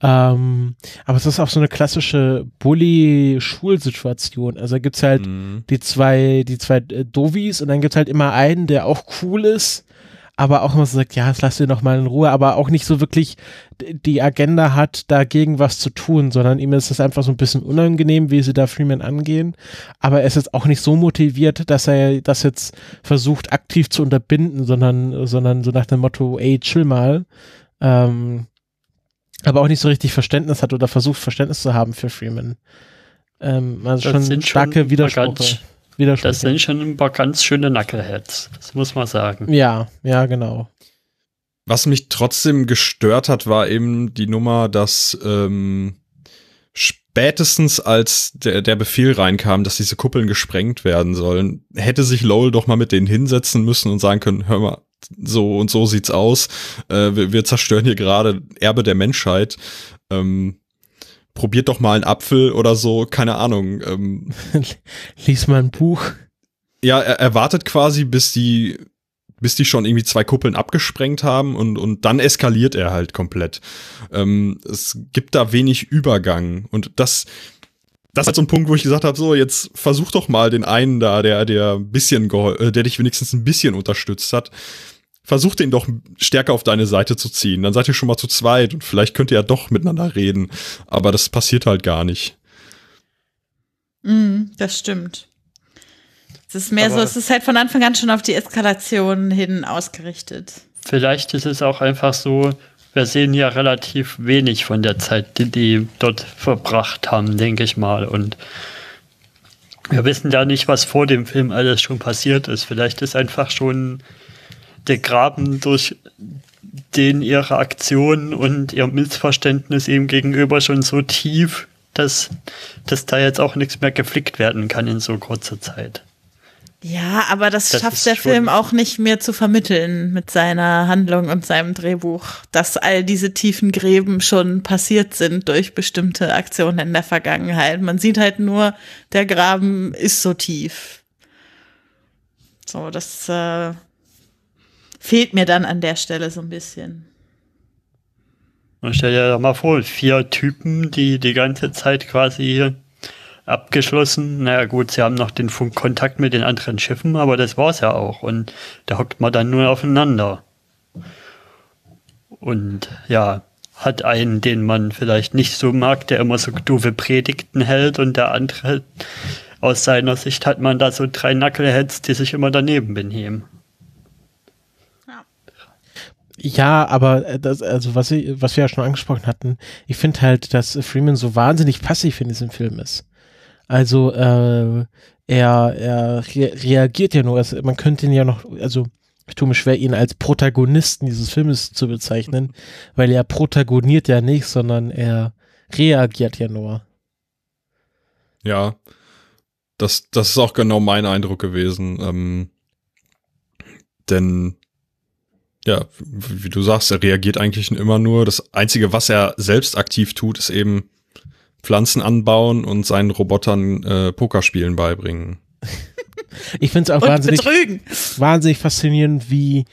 B: Ähm, aber es ist auch so eine klassische Bully-Schulsituation. Also da gibt's halt mhm. die zwei, die zwei äh, Dovis und dann gibt's halt immer einen, der auch cool ist aber auch immer so sagt, ja, das lass dir noch mal in Ruhe, aber auch nicht so wirklich die Agenda hat, dagegen was zu tun, sondern ihm ist es einfach so ein bisschen unangenehm, wie sie da Freeman angehen. Aber er ist jetzt auch nicht so motiviert, dass er das jetzt versucht, aktiv zu unterbinden, sondern, sondern so nach dem Motto, ey, chill mal. Ähm, aber auch nicht so richtig Verständnis hat oder versucht, Verständnis zu haben für Freeman. Ähm, also das schon starke schon Widersprüche.
C: Widersprüche. Das sind schon ein paar ganz schöne Knuckleheads, das muss man sagen.
B: Ja, ja, genau.
A: Was mich trotzdem gestört hat, war eben die Nummer, dass ähm, spätestens als der, der Befehl reinkam, dass diese Kuppeln gesprengt werden sollen, hätte sich Lowell doch mal mit denen hinsetzen müssen und sagen können, hör mal, so und so sieht's aus. Äh, wir, wir zerstören hier gerade Erbe der Menschheit. Ähm, probiert doch mal einen Apfel oder so, keine Ahnung. Ähm,
B: Lies mal ein Buch.
A: Ja, er, er wartet quasi, bis die, bis die schon irgendwie zwei Kuppeln abgesprengt haben und, und dann eskaliert er halt komplett. Ähm, es gibt da wenig Übergang und das, das ist halt so ein Punkt, wo ich gesagt habe, so, jetzt versuch doch mal den einen da, der, der ein bisschen, äh, der dich wenigstens ein bisschen unterstützt hat, versuch den doch stärker auf deine Seite zu ziehen. Dann seid ihr schon mal zu zweit und vielleicht könnt ihr ja doch miteinander reden. Aber das passiert halt gar nicht.
D: Mm, das stimmt. Es ist mehr Aber so, es ist halt von Anfang an schon auf die Eskalation hin ausgerichtet.
C: Vielleicht ist es auch einfach so, wir sehen ja relativ wenig von der Zeit, die die dort verbracht haben, denke ich mal. Und wir wissen ja nicht, was vor dem Film alles schon passiert ist. Vielleicht ist einfach schon der Graben durch den ihre Aktionen und ihr Missverständnis ihm gegenüber schon so tief, dass, dass da jetzt auch nichts mehr geflickt werden kann in so kurzer Zeit.
D: Ja, aber das, das schafft der Film auch nicht mehr zu vermitteln mit seiner Handlung und seinem Drehbuch, dass all diese tiefen Gräben schon passiert sind durch bestimmte Aktionen in der Vergangenheit. Man sieht halt nur, der Graben ist so tief. So, das äh, fehlt mir dann an der Stelle so ein bisschen.
C: Man stellt ja mal vor, vier Typen, die die ganze Zeit quasi abgeschlossen. Naja gut, sie haben noch den Funkkontakt mit den anderen Schiffen, aber das war's ja auch. Und da hockt man dann nur aufeinander. Und ja, hat einen, den man vielleicht nicht so mag, der immer so doofe Predigten hält und der andere, aus seiner Sicht hat man da so drei Knuckleheads, die sich immer daneben benehmen.
B: Ja, aber äh, das, also was, ich, was wir ja schon angesprochen hatten, ich finde halt, dass Freeman so wahnsinnig passiv in diesem Film ist. Also äh, er, er re reagiert ja nur, also man könnte ihn ja noch, also ich tue mir schwer, ihn als Protagonisten dieses Filmes zu bezeichnen, weil er protagoniert ja nicht, sondern er reagiert ja nur.
A: Ja, das, das ist auch genau mein Eindruck gewesen. Ähm, denn, ja, wie du sagst, er reagiert eigentlich immer nur. Das Einzige, was er selbst aktiv tut, ist eben Pflanzen anbauen und seinen Robotern äh, Pokerspielen beibringen.
B: ich finde es auch wahnsinnig, wahnsinnig faszinierend, wie,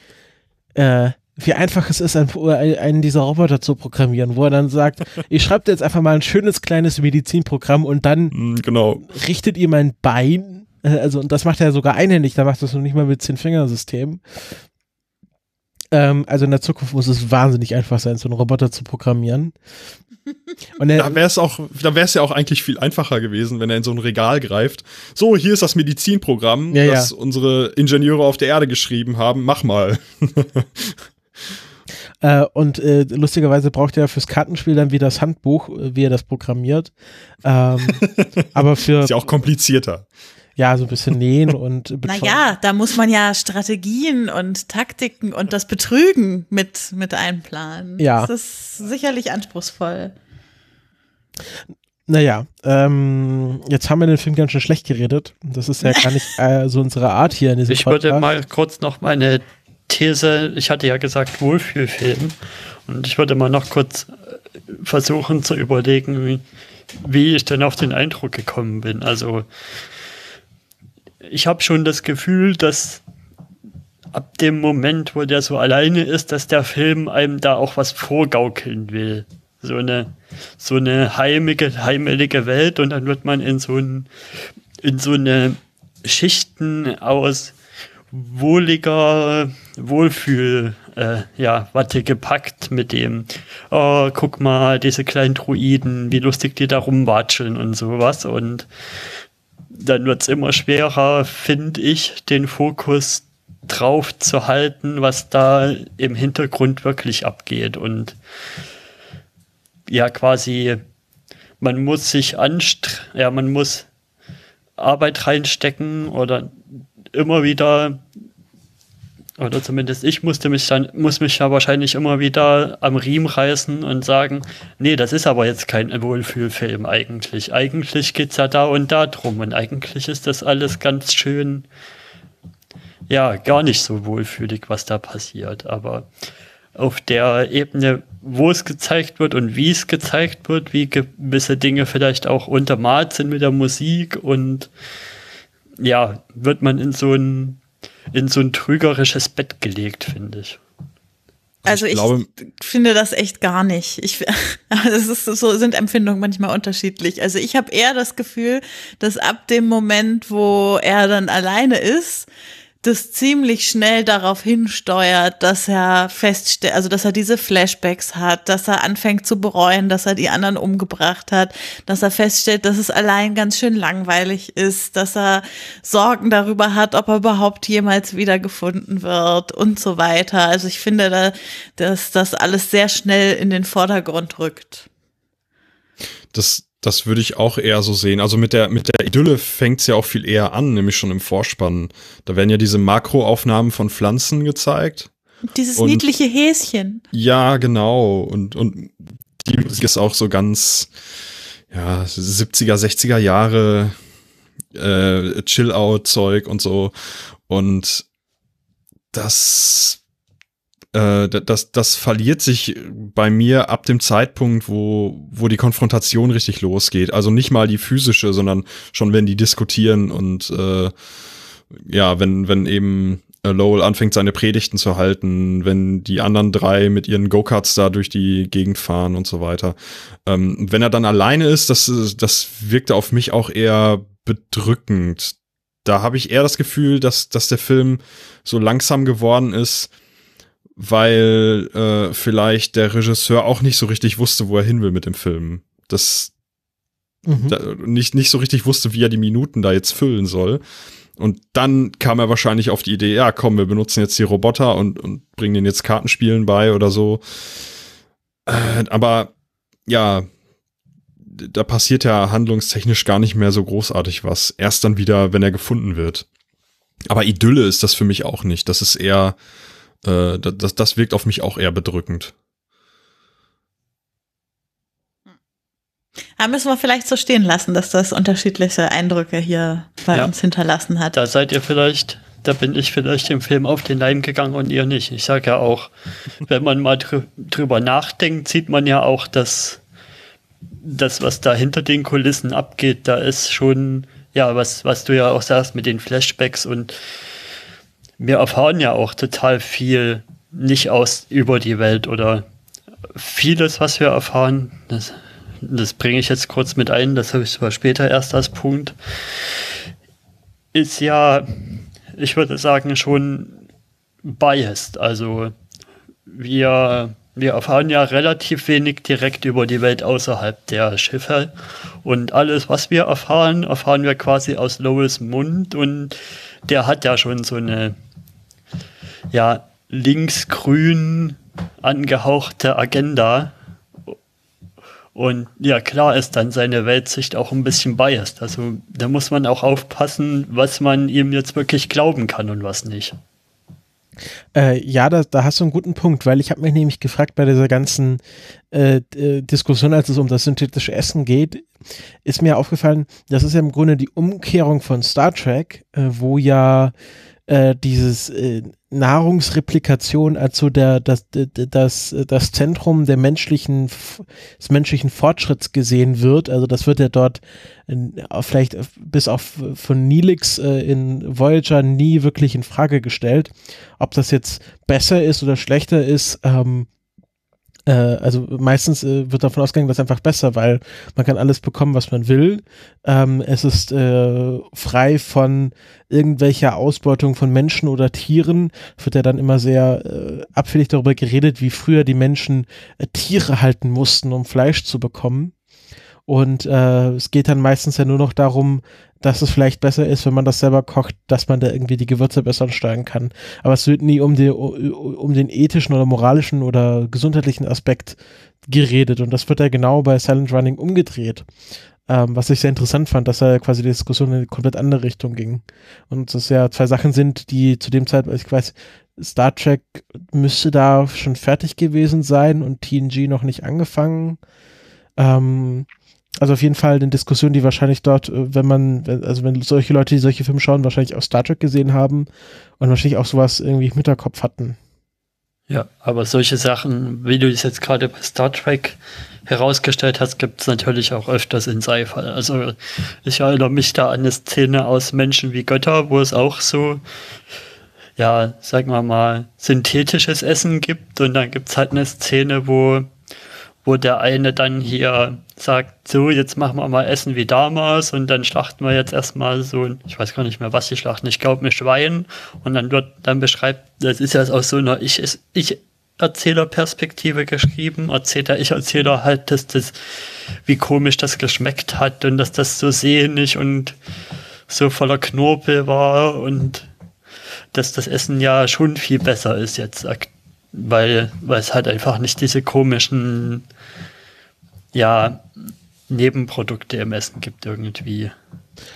B: äh, wie einfach es ist, einen, einen dieser Roboter zu programmieren, wo er dann sagt, ich schreibe jetzt einfach mal ein schönes kleines Medizinprogramm und dann
A: mm, genau.
B: richtet ihr mein Bein, äh, also und das macht er sogar einhändig, da macht das noch nicht mal mit Zehn-Fingersystem. Ähm, also in der Zukunft muss es wahnsinnig einfach sein, so einen Roboter zu programmieren.
A: Und er, da wäre es auch, da wäre es ja auch eigentlich viel einfacher gewesen, wenn er in so ein Regal greift. So, hier ist das Medizinprogramm, ja, das ja. unsere Ingenieure auf der Erde geschrieben haben. Mach mal.
B: äh, und äh, lustigerweise braucht er fürs Kartenspiel dann wieder das Handbuch, äh, wie er das programmiert. Ähm, aber für
A: ist ja auch komplizierter
B: ja, so ein bisschen nähen und
D: Naja, da muss man ja Strategien und Taktiken und das Betrügen mit, mit einplanen. Ja. Das ist sicherlich anspruchsvoll.
B: Naja, ähm, jetzt haben wir den Film ganz schön schlecht geredet. Das ist ja gar nicht äh, so unsere Art hier in diesem
C: Ich Podcast. würde mal kurz noch meine These, ich hatte ja gesagt Wohlfühlfilm und ich würde mal noch kurz äh, versuchen zu überlegen, wie, wie ich denn auf den Eindruck gekommen bin. Also ich habe schon das Gefühl, dass ab dem Moment, wo der so alleine ist, dass der Film einem da auch was vorgaukeln will. So eine, so eine heimige, heimelige Welt und dann wird man in so, ein, in so eine Schichten aus wohliger Wohlfühl, äh, ja, Watte gepackt mit dem, oh, guck mal, diese kleinen Druiden, wie lustig die da rumwatscheln und sowas und dann wird es immer schwerer, finde ich, den Fokus drauf zu halten, was da im Hintergrund wirklich abgeht. Und ja, quasi, man muss sich anstrengen, ja, man muss Arbeit reinstecken oder immer wieder oder zumindest ich musste mich dann, muss mich ja wahrscheinlich immer wieder am Riemen reißen und sagen, nee, das ist aber jetzt kein Wohlfühlfilm eigentlich. Eigentlich geht's ja da und da drum und eigentlich ist das alles ganz schön, ja, gar nicht so wohlfühlig, was da passiert. Aber auf der Ebene, wo es gezeigt wird und wie es gezeigt wird, wie gewisse Dinge vielleicht auch untermalt sind mit der Musik und ja, wird man in so ein in so ein trügerisches Bett gelegt, finde ich.
D: Also ich, ich glaube, finde das echt gar nicht. Ich, es ist so sind Empfindungen manchmal unterschiedlich. Also ich habe eher das Gefühl, dass ab dem Moment, wo er dann alleine ist, das ziemlich schnell darauf hinsteuert, dass er feststellt, also dass er diese Flashbacks hat, dass er anfängt zu bereuen, dass er die anderen umgebracht hat, dass er feststellt, dass es allein ganz schön langweilig ist, dass er Sorgen darüber hat, ob er überhaupt jemals wiedergefunden wird und so weiter. Also ich finde, da, dass das alles sehr schnell in den Vordergrund rückt.
A: Das, das würde ich auch eher so sehen. Also mit der, mit der Idylle fängt es ja auch viel eher an, nämlich schon im Vorspann. Da werden ja diese Makroaufnahmen von Pflanzen gezeigt.
D: Dieses und, niedliche Häschen.
A: Ja, genau. Und, und die Musik ist auch so ganz, ja, 70er, 60er Jahre äh, Chill-Out-Zeug und so. Und das äh, das, das verliert sich bei mir ab dem Zeitpunkt, wo, wo die Konfrontation richtig losgeht. Also nicht mal die physische, sondern schon wenn die diskutieren und äh, ja, wenn, wenn eben äh, Lowell anfängt, seine Predigten zu halten, wenn die anderen drei mit ihren Go-Karts da durch die Gegend fahren und so weiter. Ähm, wenn er dann alleine ist, das, das wirkte auf mich auch eher bedrückend. Da habe ich eher das Gefühl, dass, dass der Film so langsam geworden ist, weil äh, vielleicht der Regisseur auch nicht so richtig wusste, wo er hin will mit dem Film. Das mhm. da, nicht, nicht so richtig wusste, wie er die Minuten da jetzt füllen soll. Und dann kam er wahrscheinlich auf die Idee, ja, komm, wir benutzen jetzt die Roboter und, und bringen denen jetzt Kartenspielen bei oder so. Äh, aber ja, da passiert ja handlungstechnisch gar nicht mehr so großartig was. Erst dann wieder, wenn er gefunden wird. Aber Idylle ist das für mich auch nicht. Das ist eher, äh, das, das wirkt auf mich auch eher bedrückend.
D: Da müssen wir vielleicht so stehen lassen, dass das unterschiedliche Eindrücke hier bei ja. uns hinterlassen hat.
C: Da seid ihr vielleicht, da bin ich vielleicht im Film auf den Leim gegangen und ihr nicht. Ich sage ja auch, wenn man mal drü drüber nachdenkt, sieht man ja auch, dass das, was da hinter den Kulissen abgeht, da ist schon, ja, was, was du ja auch sagst mit den Flashbacks und wir erfahren ja auch total viel nicht aus über die Welt oder vieles, was wir erfahren, das das bringe ich jetzt kurz mit ein, das habe ich zwar später erst als Punkt, ist ja, ich würde sagen, schon biased. Also wir, wir erfahren ja relativ wenig direkt über die Welt außerhalb der Schiffe. Und alles, was wir erfahren, erfahren wir quasi aus Lois Mund. Und der hat ja schon so eine, ja, linksgrün angehauchte Agenda. Und ja, klar ist dann seine Weltsicht auch ein bisschen biased. Also da muss man auch aufpassen, was man ihm jetzt wirklich glauben kann und was nicht.
B: Äh, ja, da, da hast du einen guten Punkt, weil ich habe mich nämlich gefragt bei dieser ganzen äh, äh, Diskussion, als es um das synthetische Essen geht, ist mir aufgefallen, das ist ja im Grunde die Umkehrung von Star Trek, äh, wo ja äh, dieses äh, Nahrungsreplikation als so der, das, das, das Zentrum der menschlichen, des menschlichen Fortschritts gesehen wird. Also das wird ja dort vielleicht bis auf von Nilix äh, in Voyager nie wirklich in Frage gestellt. Ob das jetzt besser ist oder schlechter ist, ähm, äh, also meistens äh, wird davon ausgegangen, dass einfach besser, weil man kann alles bekommen, was man will. Ähm, es ist äh, frei von irgendwelcher Ausbeutung von Menschen oder Tieren. Wird ja dann immer sehr äh, abfällig darüber geredet, wie früher die Menschen äh, Tiere halten mussten, um Fleisch zu bekommen. Und äh, es geht dann meistens ja nur noch darum, dass es vielleicht besser ist, wenn man das selber kocht, dass man da irgendwie die Gewürze besser steuern kann. Aber es wird nie um, die, um den ethischen oder moralischen oder gesundheitlichen Aspekt geredet. Und das wird ja genau bei Silent Running umgedreht. Ähm, was ich sehr interessant fand, dass da quasi die Diskussion in eine komplett andere Richtung ging. Und das ja zwei Sachen sind, die zu dem Zeitpunkt, ich weiß, Star Trek müsste da schon fertig gewesen sein und TNG noch nicht angefangen. Ähm, also auf jeden Fall eine Diskussion, die wahrscheinlich dort, äh, wenn man, also wenn solche Leute, die solche Filme schauen, wahrscheinlich auch Star Trek gesehen haben und wahrscheinlich auch sowas irgendwie im Hinterkopf hatten.
C: Ja, aber solche Sachen, wie du es jetzt gerade bei Star Trek herausgestellt hast, gibt es natürlich auch öfters in Sci-Fi. Also ich erinnere mich da an eine Szene aus Menschen wie Götter, wo es auch so, ja, sagen wir mal, synthetisches Essen gibt und dann gibt es halt eine Szene, wo wo der eine dann hier sagt, so, jetzt machen wir mal Essen wie damals und dann schlachten wir jetzt erstmal so, ich weiß gar nicht mehr, was die schlachten, ich glaube, ein Schwein. Und dann wird dann beschreibt, das ist ja aus so einer Ich, ich Erzählerperspektive geschrieben, erzählt der Ich-Erzähler halt, dass das, wie komisch das geschmeckt hat und dass das so sehnig und so voller Knorpel war und dass das Essen ja schon viel besser ist jetzt weil, weil es halt einfach nicht diese komischen, ja, Nebenprodukte im Essen gibt irgendwie.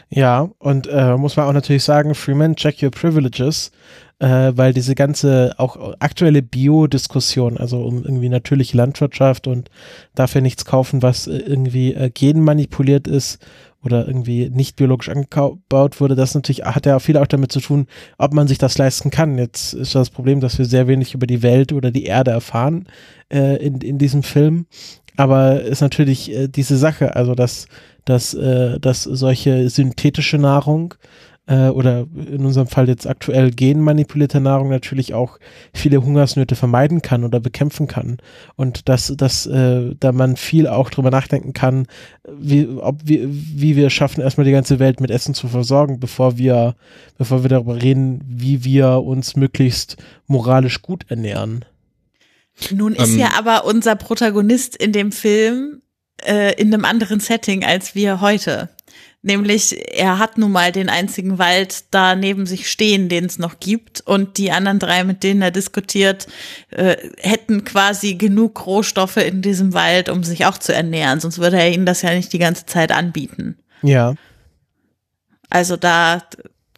B: Ja, und äh, muss man auch natürlich sagen, Freeman, check your privileges, äh, weil diese ganze auch aktuelle Bio-Diskussion, also um irgendwie natürliche Landwirtschaft und dafür nichts kaufen, was äh, irgendwie äh, genmanipuliert ist oder irgendwie nicht biologisch angebaut wurde, das natürlich hat ja viel auch damit zu tun, ob man sich das leisten kann. Jetzt ist das Problem, dass wir sehr wenig über die Welt oder die Erde erfahren äh, in, in diesem Film. Aber ist natürlich äh, diese Sache, also dass, dass, äh, dass solche synthetische Nahrung äh, oder in unserem Fall jetzt aktuell genmanipulierte Nahrung natürlich auch viele Hungersnöte vermeiden kann oder bekämpfen kann. Und dass, dass äh, da man viel auch drüber nachdenken kann, wie, ob wir, wie wir schaffen, erstmal die ganze Welt mit Essen zu versorgen, bevor wir, bevor wir darüber reden, wie wir uns möglichst moralisch gut ernähren.
D: Nun ist ähm, ja aber unser Protagonist in dem Film äh, in einem anderen Setting als wir heute. Nämlich, er hat nun mal den einzigen Wald da neben sich stehen, den es noch gibt. Und die anderen drei, mit denen er diskutiert, äh, hätten quasi genug Rohstoffe in diesem Wald, um sich auch zu ernähren. Sonst würde er ihnen das ja nicht die ganze Zeit anbieten.
B: Ja.
D: Also da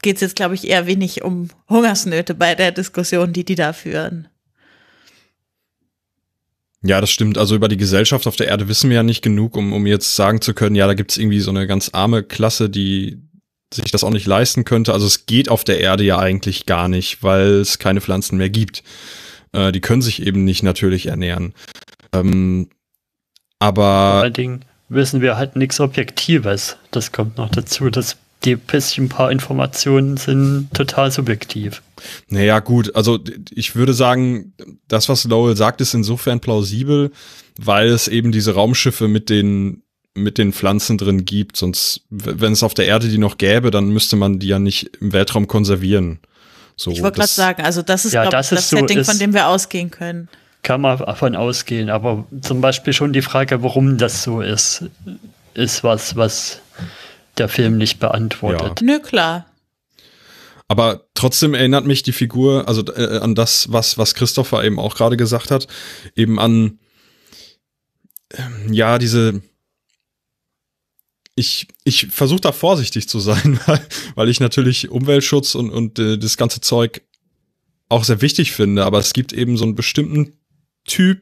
D: geht es jetzt, glaube ich, eher wenig um Hungersnöte bei der Diskussion, die die da führen.
A: Ja, das stimmt. Also über die Gesellschaft auf der Erde wissen wir ja nicht genug, um, um jetzt sagen zu können, ja, da gibt's irgendwie so eine ganz arme Klasse, die sich das auch nicht leisten könnte. Also es geht auf der Erde ja eigentlich gar nicht, weil es keine Pflanzen mehr gibt. Äh, die können sich eben nicht natürlich ernähren. Ähm, aber.
C: Vor allen Dingen wissen wir halt nichts Objektives. Das kommt noch dazu. Das die bisschen paar Informationen sind total subjektiv.
A: Naja, gut, also ich würde sagen, das, was Lowell sagt, ist insofern plausibel, weil es eben diese Raumschiffe mit den mit den Pflanzen drin gibt. Sonst, wenn es auf der Erde die noch gäbe, dann müsste man die ja nicht im Weltraum konservieren. So,
D: ich wollte gerade sagen, also das ist, ja, glaub, das, das so, Setting, von dem wir ausgehen können.
C: Kann man davon ausgehen, aber zum Beispiel schon die Frage, warum das so ist, ist was, was der Film nicht beantwortet.
D: Ja. Nö, klar.
A: Aber trotzdem erinnert mich die Figur, also äh, an das, was, was Christopher eben auch gerade gesagt hat, eben an, äh, ja, diese, ich, ich versuche da vorsichtig zu sein, weil, weil ich natürlich Umweltschutz und, und äh, das ganze Zeug auch sehr wichtig finde, aber es gibt eben so einen bestimmten Typ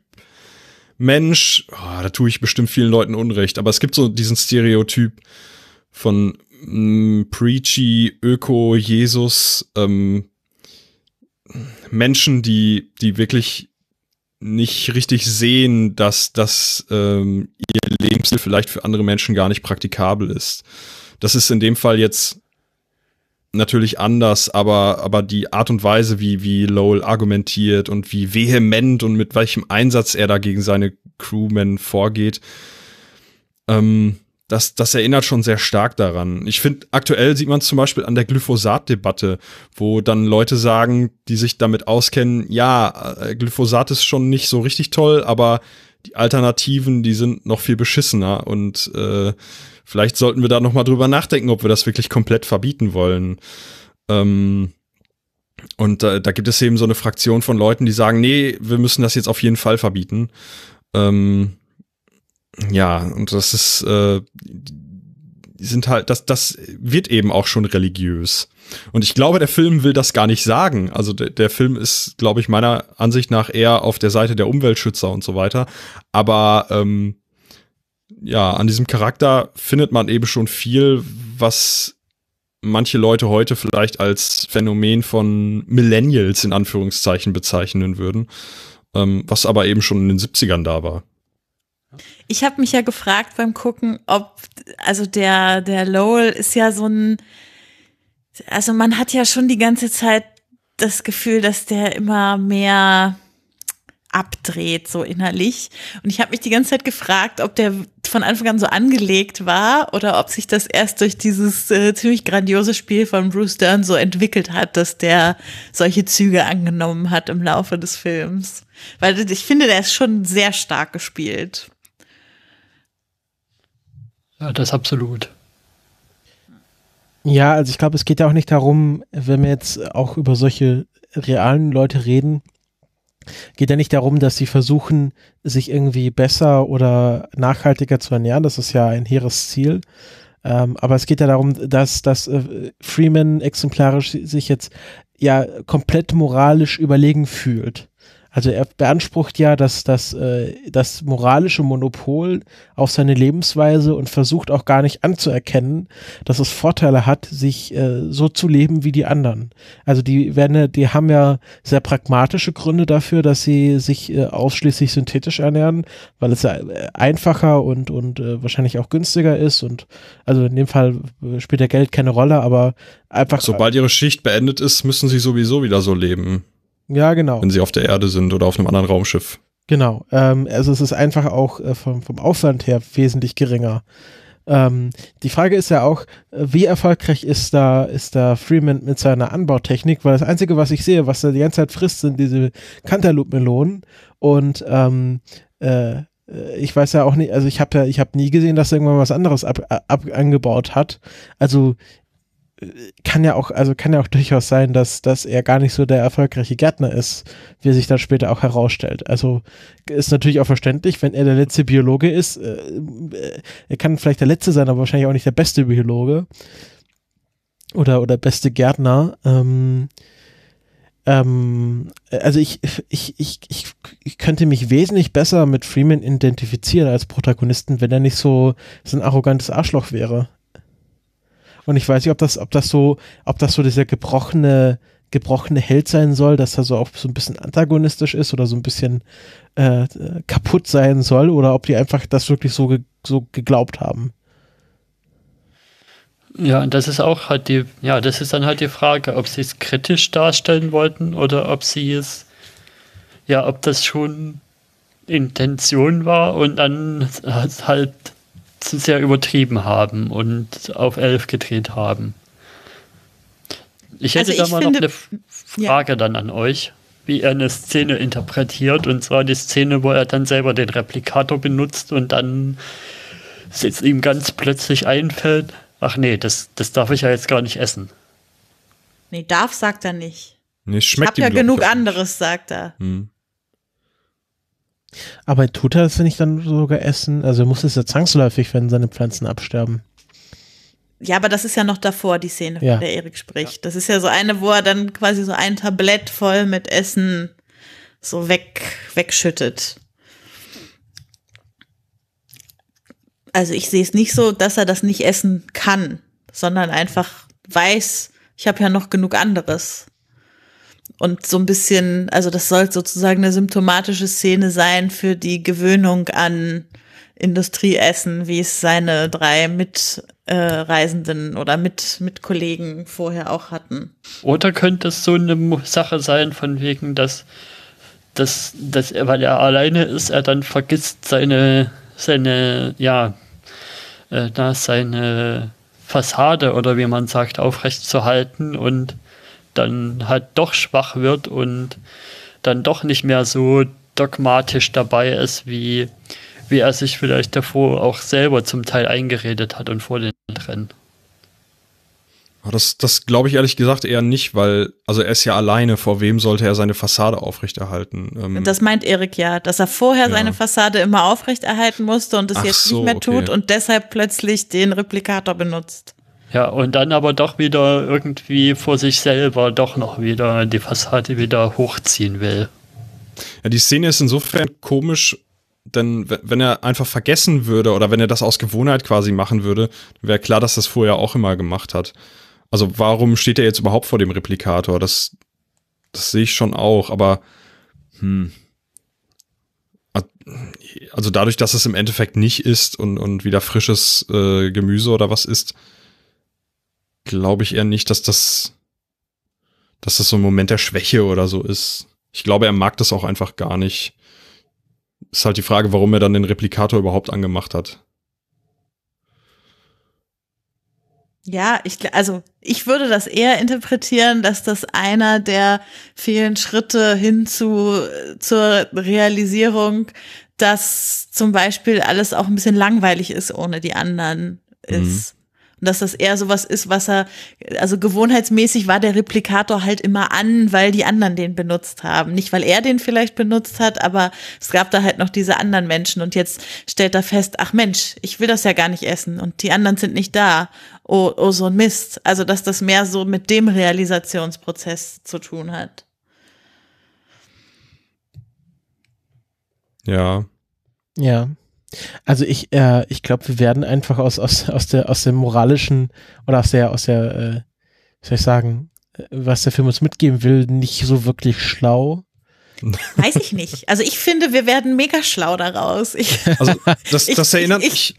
A: Mensch, oh, da tue ich bestimmt vielen Leuten Unrecht, aber es gibt so diesen Stereotyp, von mm, Preachy, Öko, Jesus, ähm, Menschen, die, die wirklich nicht richtig sehen, dass, dass ähm, ihr Lebensstil vielleicht für andere Menschen gar nicht praktikabel ist. Das ist in dem Fall jetzt natürlich anders, aber, aber die Art und Weise, wie, wie Lowell argumentiert und wie vehement und mit welchem Einsatz er da gegen seine Crewmen vorgeht, ähm, das, das erinnert schon sehr stark daran. Ich finde, aktuell sieht man es zum Beispiel an der Glyphosat-Debatte, wo dann Leute sagen, die sich damit auskennen, ja, äh, Glyphosat ist schon nicht so richtig toll, aber die Alternativen, die sind noch viel beschissener und äh, vielleicht sollten wir da noch mal drüber nachdenken, ob wir das wirklich komplett verbieten wollen. Ähm, und äh, da gibt es eben so eine Fraktion von Leuten, die sagen, nee, wir müssen das jetzt auf jeden Fall verbieten. Ähm, ja, und das ist, äh, sind halt, das, das wird eben auch schon religiös. Und ich glaube, der Film will das gar nicht sagen. Also der, der Film ist, glaube ich, meiner Ansicht nach eher auf der Seite der Umweltschützer und so weiter. Aber ähm, ja, an diesem Charakter findet man eben schon viel, was manche Leute heute vielleicht als Phänomen von Millennials in Anführungszeichen bezeichnen würden, ähm, was aber eben schon in den 70ern da war.
D: Ich habe mich ja gefragt beim Gucken, ob, also der, der Lowell ist ja so ein, also man hat ja schon die ganze Zeit das Gefühl, dass der immer mehr abdreht, so innerlich. Und ich habe mich die ganze Zeit gefragt, ob der von Anfang an so angelegt war oder ob sich das erst durch dieses äh, ziemlich grandiose Spiel von Bruce Dern so entwickelt hat, dass der solche Züge angenommen hat im Laufe des Films. Weil ich finde, der ist schon sehr stark gespielt.
C: Ja, das absolut.
B: Ja, also ich glaube, es geht ja auch nicht darum, wenn wir jetzt auch über solche realen Leute reden, geht ja nicht darum, dass sie versuchen, sich irgendwie besser oder nachhaltiger zu ernähren. Das ist ja ein hehres Ziel. Ähm, aber es geht ja darum, dass, dass äh, Freeman exemplarisch sich jetzt ja komplett moralisch überlegen fühlt. Also er beansprucht ja dass das, äh, das moralische Monopol auf seine Lebensweise und versucht auch gar nicht anzuerkennen, dass es Vorteile hat, sich äh, so zu leben wie die anderen. Also die werden, die haben ja sehr pragmatische Gründe dafür, dass sie sich äh, ausschließlich synthetisch ernähren, weil es ja äh, einfacher und, und äh, wahrscheinlich auch günstiger ist und also in dem Fall spielt der Geld keine Rolle, aber einfach.
A: Sobald ihre Schicht beendet ist, müssen sie sowieso wieder so leben.
B: Ja, genau.
A: Wenn sie auf der Erde sind oder auf einem anderen Raumschiff.
B: Genau. Ähm, also es ist einfach auch äh, vom, vom Aufwand her wesentlich geringer. Ähm, die Frage ist ja auch, äh, wie erfolgreich ist da, ist da Freeman mit seiner Anbautechnik? Weil das Einzige, was ich sehe, was er die ganze Zeit frisst, sind diese Cantaloupe-Melonen. Und ähm, äh, äh, ich weiß ja auch nicht, also ich habe ja, ich habe nie gesehen, dass er irgendwann was anderes ab, ab, angebaut hat. Also äh, kann ja auch, also kann ja auch durchaus sein, dass, dass er gar nicht so der erfolgreiche Gärtner ist, wie sich dann später auch herausstellt. Also ist natürlich auch verständlich, wenn er der letzte Biologe ist, äh, äh er kann vielleicht der letzte sein, aber wahrscheinlich auch nicht der beste Biologe oder, oder beste Gärtner. Ähm, ähm, also ich, ich, ich, ich, ich könnte mich wesentlich besser mit Freeman identifizieren als Protagonisten, wenn er nicht so, so ein arrogantes Arschloch wäre. Und ich weiß nicht, ob das, ob das so, ob das so dieser gebrochene, gebrochene Held sein soll, dass er so auch so ein bisschen antagonistisch ist oder so ein bisschen äh, kaputt sein soll, oder ob die einfach das wirklich so, ge so geglaubt haben.
C: Ja, und das ist auch halt die, ja, das ist dann halt die Frage, ob sie es kritisch darstellen wollten oder ob sie es, ja, ob das schon Intention war und dann halt zu sehr übertrieben haben und auf elf gedreht haben. Ich hätte also ich da mal finde, noch eine Frage ja. dann an euch, wie er eine Szene interpretiert, und zwar die Szene, wo er dann selber den Replikator benutzt und dann es ihm ganz plötzlich einfällt, ach nee, das, das darf ich ja jetzt gar nicht essen.
D: Nee, darf sagt er nicht.
A: Nee, schmeckt
D: ich hab ja genug anderes, sagt er. Hm.
B: Aber tut er das nicht dann sogar essen? Also muss es ja zwangsläufig, wenn seine Pflanzen absterben.
D: Ja, aber das ist ja noch davor, die Szene, ja. von der Erik spricht. Ja. Das ist ja so eine, wo er dann quasi so ein Tablett voll mit Essen so weg, wegschüttet. also ich sehe es nicht so, dass er das nicht essen kann, sondern einfach weiß, ich habe ja noch genug anderes. Und so ein bisschen, also das soll sozusagen eine symptomatische Szene sein für die Gewöhnung an Industrieessen, wie es seine drei Mitreisenden äh, oder mit, Mitkollegen vorher auch hatten.
C: Oder könnte es so eine Sache sein, von wegen, dass, dass, dass er, weil er alleine ist, er dann vergisst seine, seine, ja, äh, da seine Fassade oder wie man sagt, aufrecht zu halten und dann halt doch schwach wird und dann doch nicht mehr so dogmatisch dabei ist, wie, wie er sich vielleicht davor auch selber zum Teil eingeredet hat und vor den Rennen.
A: Das, das glaube ich ehrlich gesagt eher nicht, weil, also er ist ja alleine, vor wem sollte er seine Fassade aufrechterhalten?
D: Ähm das meint Erik ja, dass er vorher ja. seine Fassade immer aufrechterhalten musste und es jetzt so, nicht mehr okay. tut und deshalb plötzlich den Replikator benutzt.
C: Ja, und dann aber doch wieder irgendwie vor sich selber doch noch wieder die Fassade wieder hochziehen will.
A: Ja, die Szene ist insofern komisch, denn wenn er einfach vergessen würde oder wenn er das aus Gewohnheit quasi machen würde, wäre klar, dass das vorher auch immer gemacht hat. Also warum steht er jetzt überhaupt vor dem Replikator? Das, das sehe ich schon auch, aber hm. Also dadurch, dass es im Endeffekt nicht ist und, und wieder frisches äh, Gemüse oder was ist, glaube ich eher nicht, dass das, dass das so ein Moment der Schwäche oder so ist. Ich glaube, er mag das auch einfach gar nicht. Ist halt die Frage, warum er dann den Replikator überhaupt angemacht hat.
D: Ja, ich, also ich würde das eher interpretieren, dass das einer der vielen Schritte hin zu, zur Realisierung, dass zum Beispiel alles auch ein bisschen langweilig ist ohne die anderen ist. Mhm. Und dass das eher sowas ist, was er, also gewohnheitsmäßig war der Replikator halt immer an, weil die anderen den benutzt haben. Nicht, weil er den vielleicht benutzt hat, aber es gab da halt noch diese anderen Menschen und jetzt stellt er fest, ach Mensch, ich will das ja gar nicht essen und die anderen sind nicht da. Oh, oh so ein Mist. Also, dass das mehr so mit dem Realisationsprozess zu tun hat.
A: Ja.
B: Ja. Also ich, äh, ich glaube, wir werden einfach aus, aus, aus der, aus dem moralischen oder aus der, aus der, äh, wie soll ich sagen, äh, was der Film uns mitgeben will, nicht so wirklich schlau.
D: Weiß ich nicht. Also ich finde, wir werden mega schlau daraus. Ich,
A: also das, das erinnert
D: ich,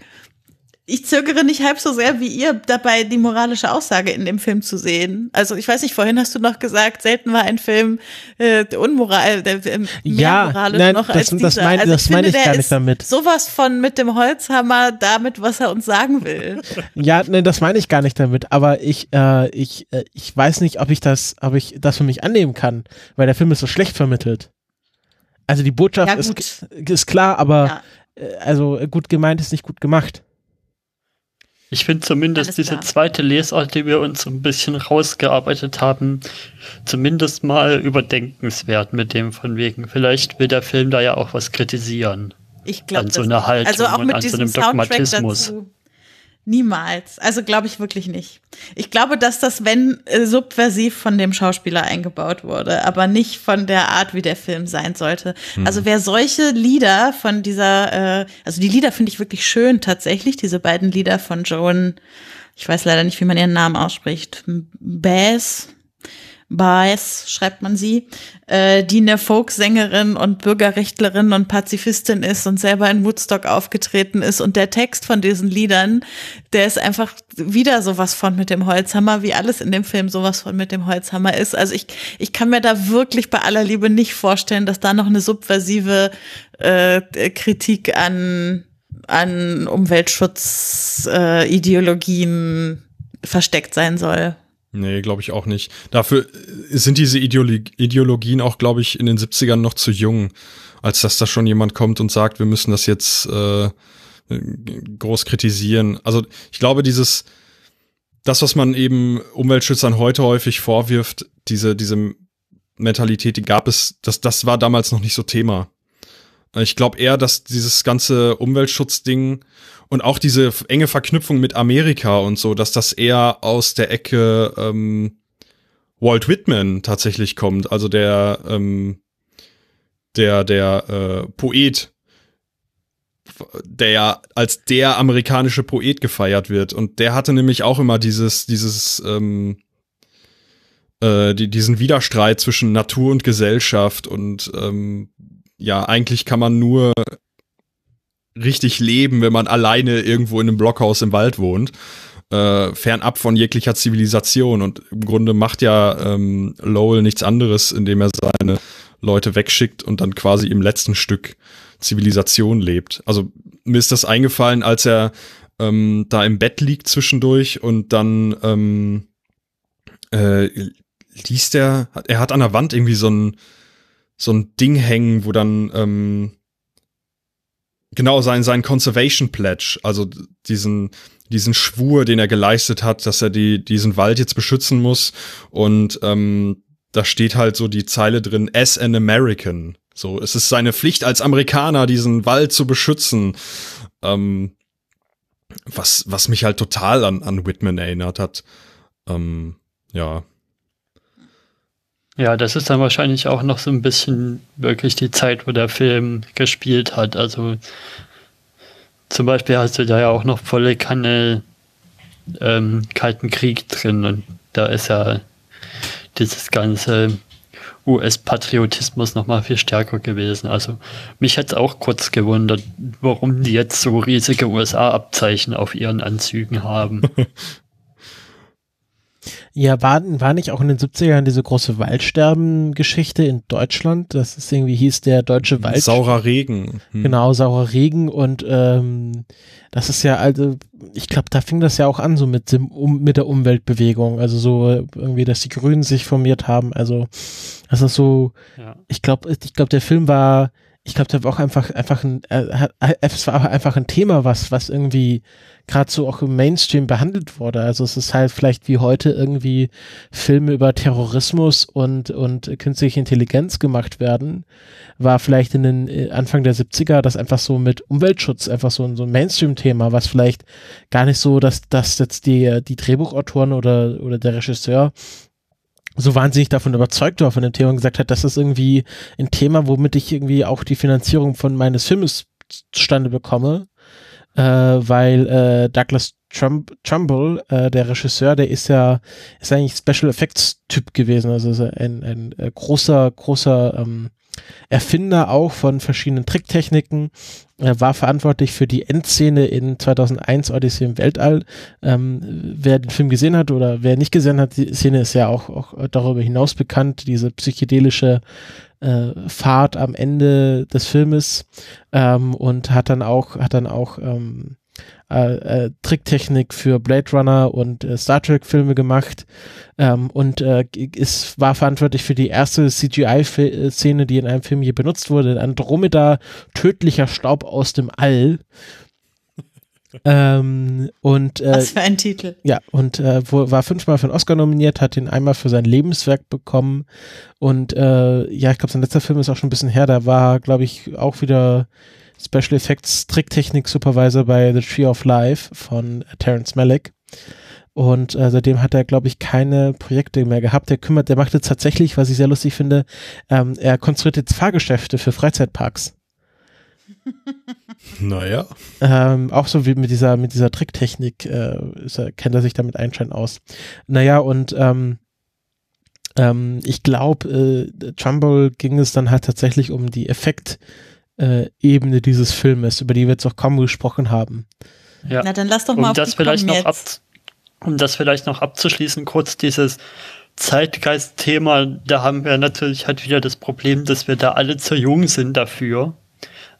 D: ich, ich zögere nicht halb so sehr wie ihr dabei, die moralische Aussage in dem Film zu sehen. Also ich weiß nicht, vorhin hast du noch gesagt, selten war ein Film äh, unmoral, der, äh, mehr
B: ja, moralisch nein, noch das, als dieser. Das meine also das mein ich gar nicht damit.
D: Sowas von mit dem Holzhammer damit, was er uns sagen will.
B: ja, nein, das meine ich gar nicht damit. Aber ich, äh, ich, äh, ich weiß nicht, ob ich das, ob ich das für mich annehmen kann, weil der Film ist so schlecht vermittelt. Also die Botschaft ja, ist, ist klar, aber äh, also gut gemeint ist nicht gut gemacht.
C: Ich finde zumindest diese zweite Lesart, die wir uns so ein bisschen rausgearbeitet haben, zumindest mal überdenkenswert mit dem von wegen. Vielleicht will der Film da ja auch was kritisieren.
D: Ich glaube,
C: an so einer Haltung
D: also auch mit
C: und an so einem Dogmatismus.
D: Dazu. Niemals. Also glaube ich wirklich nicht. Ich glaube, dass das, wenn äh, subversiv von dem Schauspieler eingebaut wurde, aber nicht von der Art, wie der Film sein sollte. Hm. Also wer solche Lieder von dieser, äh, also die Lieder finde ich wirklich schön tatsächlich, diese beiden Lieder von Joan, ich weiß leider nicht, wie man ihren Namen ausspricht, Bass, Baez schreibt man sie, äh, die eine Folksängerin und Bürgerrechtlerin und Pazifistin ist und selber in Woodstock aufgetreten ist. Und der Text von diesen Liedern, der ist einfach wieder sowas von mit dem Holzhammer, wie alles in dem Film sowas von mit dem Holzhammer ist. Also ich, ich kann mir da wirklich bei aller Liebe nicht vorstellen, dass da noch eine subversive äh, Kritik an an Umweltschutzideologien äh, versteckt sein soll.
A: Nee, glaube ich auch nicht. Dafür sind diese Ideolo Ideologien auch, glaube ich, in den 70ern noch zu jung, als dass da schon jemand kommt und sagt, wir müssen das jetzt äh, groß kritisieren. Also ich glaube, dieses, das, was man eben Umweltschützern heute häufig vorwirft, diese, diese Mentalität, die gab es, das, das war damals noch nicht so Thema. Ich glaube eher, dass dieses ganze Umweltschutzding und auch diese enge Verknüpfung mit Amerika und so, dass das eher aus der Ecke ähm, Walt Whitman tatsächlich kommt, also der ähm, der der äh, Poet, der ja als der amerikanische Poet gefeiert wird. Und der hatte nämlich auch immer dieses dieses ähm, äh, die, diesen Widerstreit zwischen Natur und Gesellschaft und ähm, ja eigentlich kann man nur richtig leben, wenn man alleine irgendwo in einem Blockhaus im Wald wohnt. Äh, fernab von jeglicher Zivilisation. Und im Grunde macht ja ähm, Lowell nichts anderes, indem er seine Leute wegschickt und dann quasi im letzten Stück Zivilisation lebt. Also mir ist das eingefallen, als er ähm, da im Bett liegt zwischendurch und dann ähm, äh, liest er, er hat an der Wand irgendwie so ein so ein Ding hängen, wo dann ähm, genau sein sein Conservation Pledge, also diesen diesen Schwur, den er geleistet hat, dass er die diesen Wald jetzt beschützen muss und ähm, da steht halt so die Zeile drin as an American. So, es ist seine Pflicht als Amerikaner, diesen Wald zu beschützen. Ähm, was was mich halt total an an Whitman erinnert hat. Ähm, ja.
C: Ja, das ist dann wahrscheinlich auch noch so ein bisschen wirklich die Zeit, wo der Film gespielt hat. Also zum Beispiel hast du da ja auch noch volle Kanne ähm, Kalten Krieg drin und da ist ja dieses ganze US-Patriotismus noch mal viel stärker gewesen. Also mich hat es auch kurz gewundert, warum die jetzt so riesige USA-Abzeichen auf ihren Anzügen haben.
B: Ja, war, war nicht auch in den 70ern diese große Waldsterben-Geschichte in Deutschland? Das ist irgendwie hieß der deutsche Wald.
A: Saurer Regen.
B: Hm. Genau, saurer Regen und ähm, das ist ja also, ich glaube, da fing das ja auch an so mit dem um, mit der Umweltbewegung, also so irgendwie, dass die Grünen sich formiert haben. Also das ist so, ja. ich glaube, ich glaube, der Film war ich glaube, der war auch einfach, einfach ein, äh, es war einfach ein Thema, was, was irgendwie gerade so auch im Mainstream behandelt wurde. Also es ist halt vielleicht wie heute irgendwie Filme über Terrorismus und, und künstliche Intelligenz gemacht werden, war vielleicht in den äh, Anfang der 70er das einfach so mit Umweltschutz einfach so, so ein Mainstream-Thema, was vielleicht gar nicht so, dass, dass jetzt die, die Drehbuchautoren oder, oder der Regisseur so wahnsinnig davon überzeugt war von dem Thema und gesagt hat, das ist irgendwie ein Thema, womit ich irgendwie auch die Finanzierung von meines Filmes zustande bekomme, äh, weil äh, Douglas Trump, Trumbull, äh, der Regisseur, der ist ja, ist eigentlich Special Effects Typ gewesen, also ein, ein, ein äh, großer, großer ähm, Erfinder auch von verschiedenen Tricktechniken, er war verantwortlich für die Endszene in 2001 Odyssey im Weltall. Ähm, wer den Film gesehen hat oder wer nicht gesehen hat, die Szene ist ja auch, auch darüber hinaus bekannt, diese psychedelische äh, Fahrt am Ende des Filmes ähm, und hat dann auch, hat dann auch ähm, äh, äh, Tricktechnik für Blade Runner und äh, Star Trek Filme gemacht ähm, und äh, ist, war verantwortlich für die erste CGI-Szene, die in einem Film je benutzt wurde. Andromeda, tödlicher Staub aus dem All. ähm, und äh,
D: Was für ein Titel.
B: Ja, und äh, wo, war fünfmal für einen Oscar nominiert, hat ihn einmal für sein Lebenswerk bekommen. Und äh, ja, ich glaube, sein letzter Film ist auch schon ein bisschen her. Da war, glaube ich, auch wieder Special Effects Tricktechnik Supervisor bei The Tree of Life von Terence Malick. Und äh, seitdem hat er, glaube ich, keine Projekte mehr gehabt. Der kümmert, der macht jetzt tatsächlich, was ich sehr lustig finde, ähm, er konstruiert jetzt Fahrgeschäfte für Freizeitparks.
A: Naja.
B: Ähm, auch so wie mit dieser, mit dieser Tricktechnik äh, er, kennt er sich damit einscheinend aus. Naja, und ähm, ähm, ich glaube, äh, Trumbull ging es dann halt tatsächlich um die Effektebene äh, dieses Filmes, über die wir jetzt auch kaum gesprochen haben.
C: Ja.
D: Na, dann lass doch
C: um
D: mal
C: das vielleicht noch ab, Um das vielleicht noch abzuschließen, kurz dieses Zeitgeist-Thema, da haben wir natürlich halt wieder das Problem, dass wir da alle zu jung sind dafür.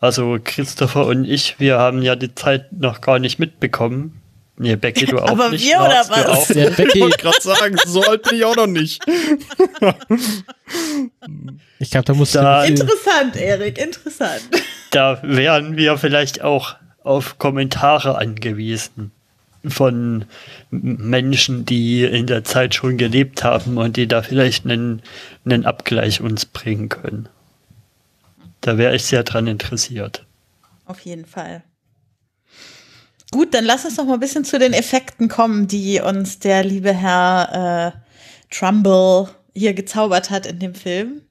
C: Also Christopher und ich, wir haben ja die Zeit noch gar nicht mitbekommen. Nee, Becky, du auch
D: Aber
C: nicht.
D: wir oder was?
C: auch.
B: Der
A: Ich
B: Becky,
A: wollte gerade sagen, so alt bin ich auch noch nicht.
B: ich glaube, da muss
C: Da-
D: Interessant, Erik, interessant.
C: Da wären wir vielleicht auch auf Kommentare angewiesen von Menschen, die in der Zeit schon gelebt haben und die da vielleicht einen, einen Abgleich uns bringen können. Da wäre ich sehr dran interessiert.
D: Auf jeden Fall. Gut, dann lass uns noch mal ein bisschen zu den Effekten kommen, die uns der liebe Herr äh, Trumbull hier gezaubert hat in dem Film.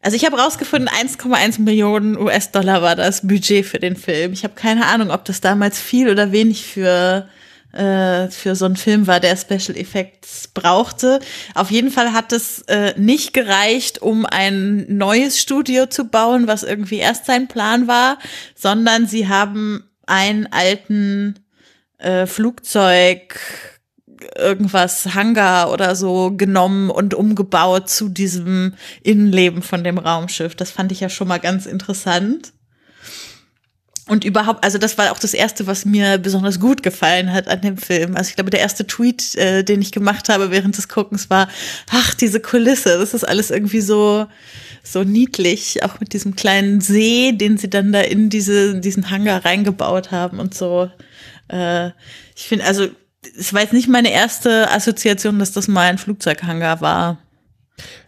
D: Also ich habe rausgefunden, 1,1 Millionen US-Dollar war das Budget für den Film. Ich habe keine Ahnung, ob das damals viel oder wenig für äh, für so einen Film war, der Special Effects brauchte. Auf jeden Fall hat es äh, nicht gereicht, um ein neues Studio zu bauen, was irgendwie erst sein Plan war, sondern sie haben einen alten äh, Flugzeug irgendwas Hangar oder so genommen und umgebaut zu diesem Innenleben von dem Raumschiff. Das fand ich ja schon mal ganz interessant. Und überhaupt, also das war auch das erste, was mir besonders gut gefallen hat an dem Film. Also ich glaube, der erste Tweet, äh, den ich gemacht habe während des Guckens war, ach, diese Kulisse, das ist alles irgendwie so, so niedlich, auch mit diesem kleinen See, den sie dann da in diese, diesen Hangar reingebaut haben und so. Äh, ich finde, also, es war jetzt nicht meine erste Assoziation, dass das mal ein Flugzeughangar war.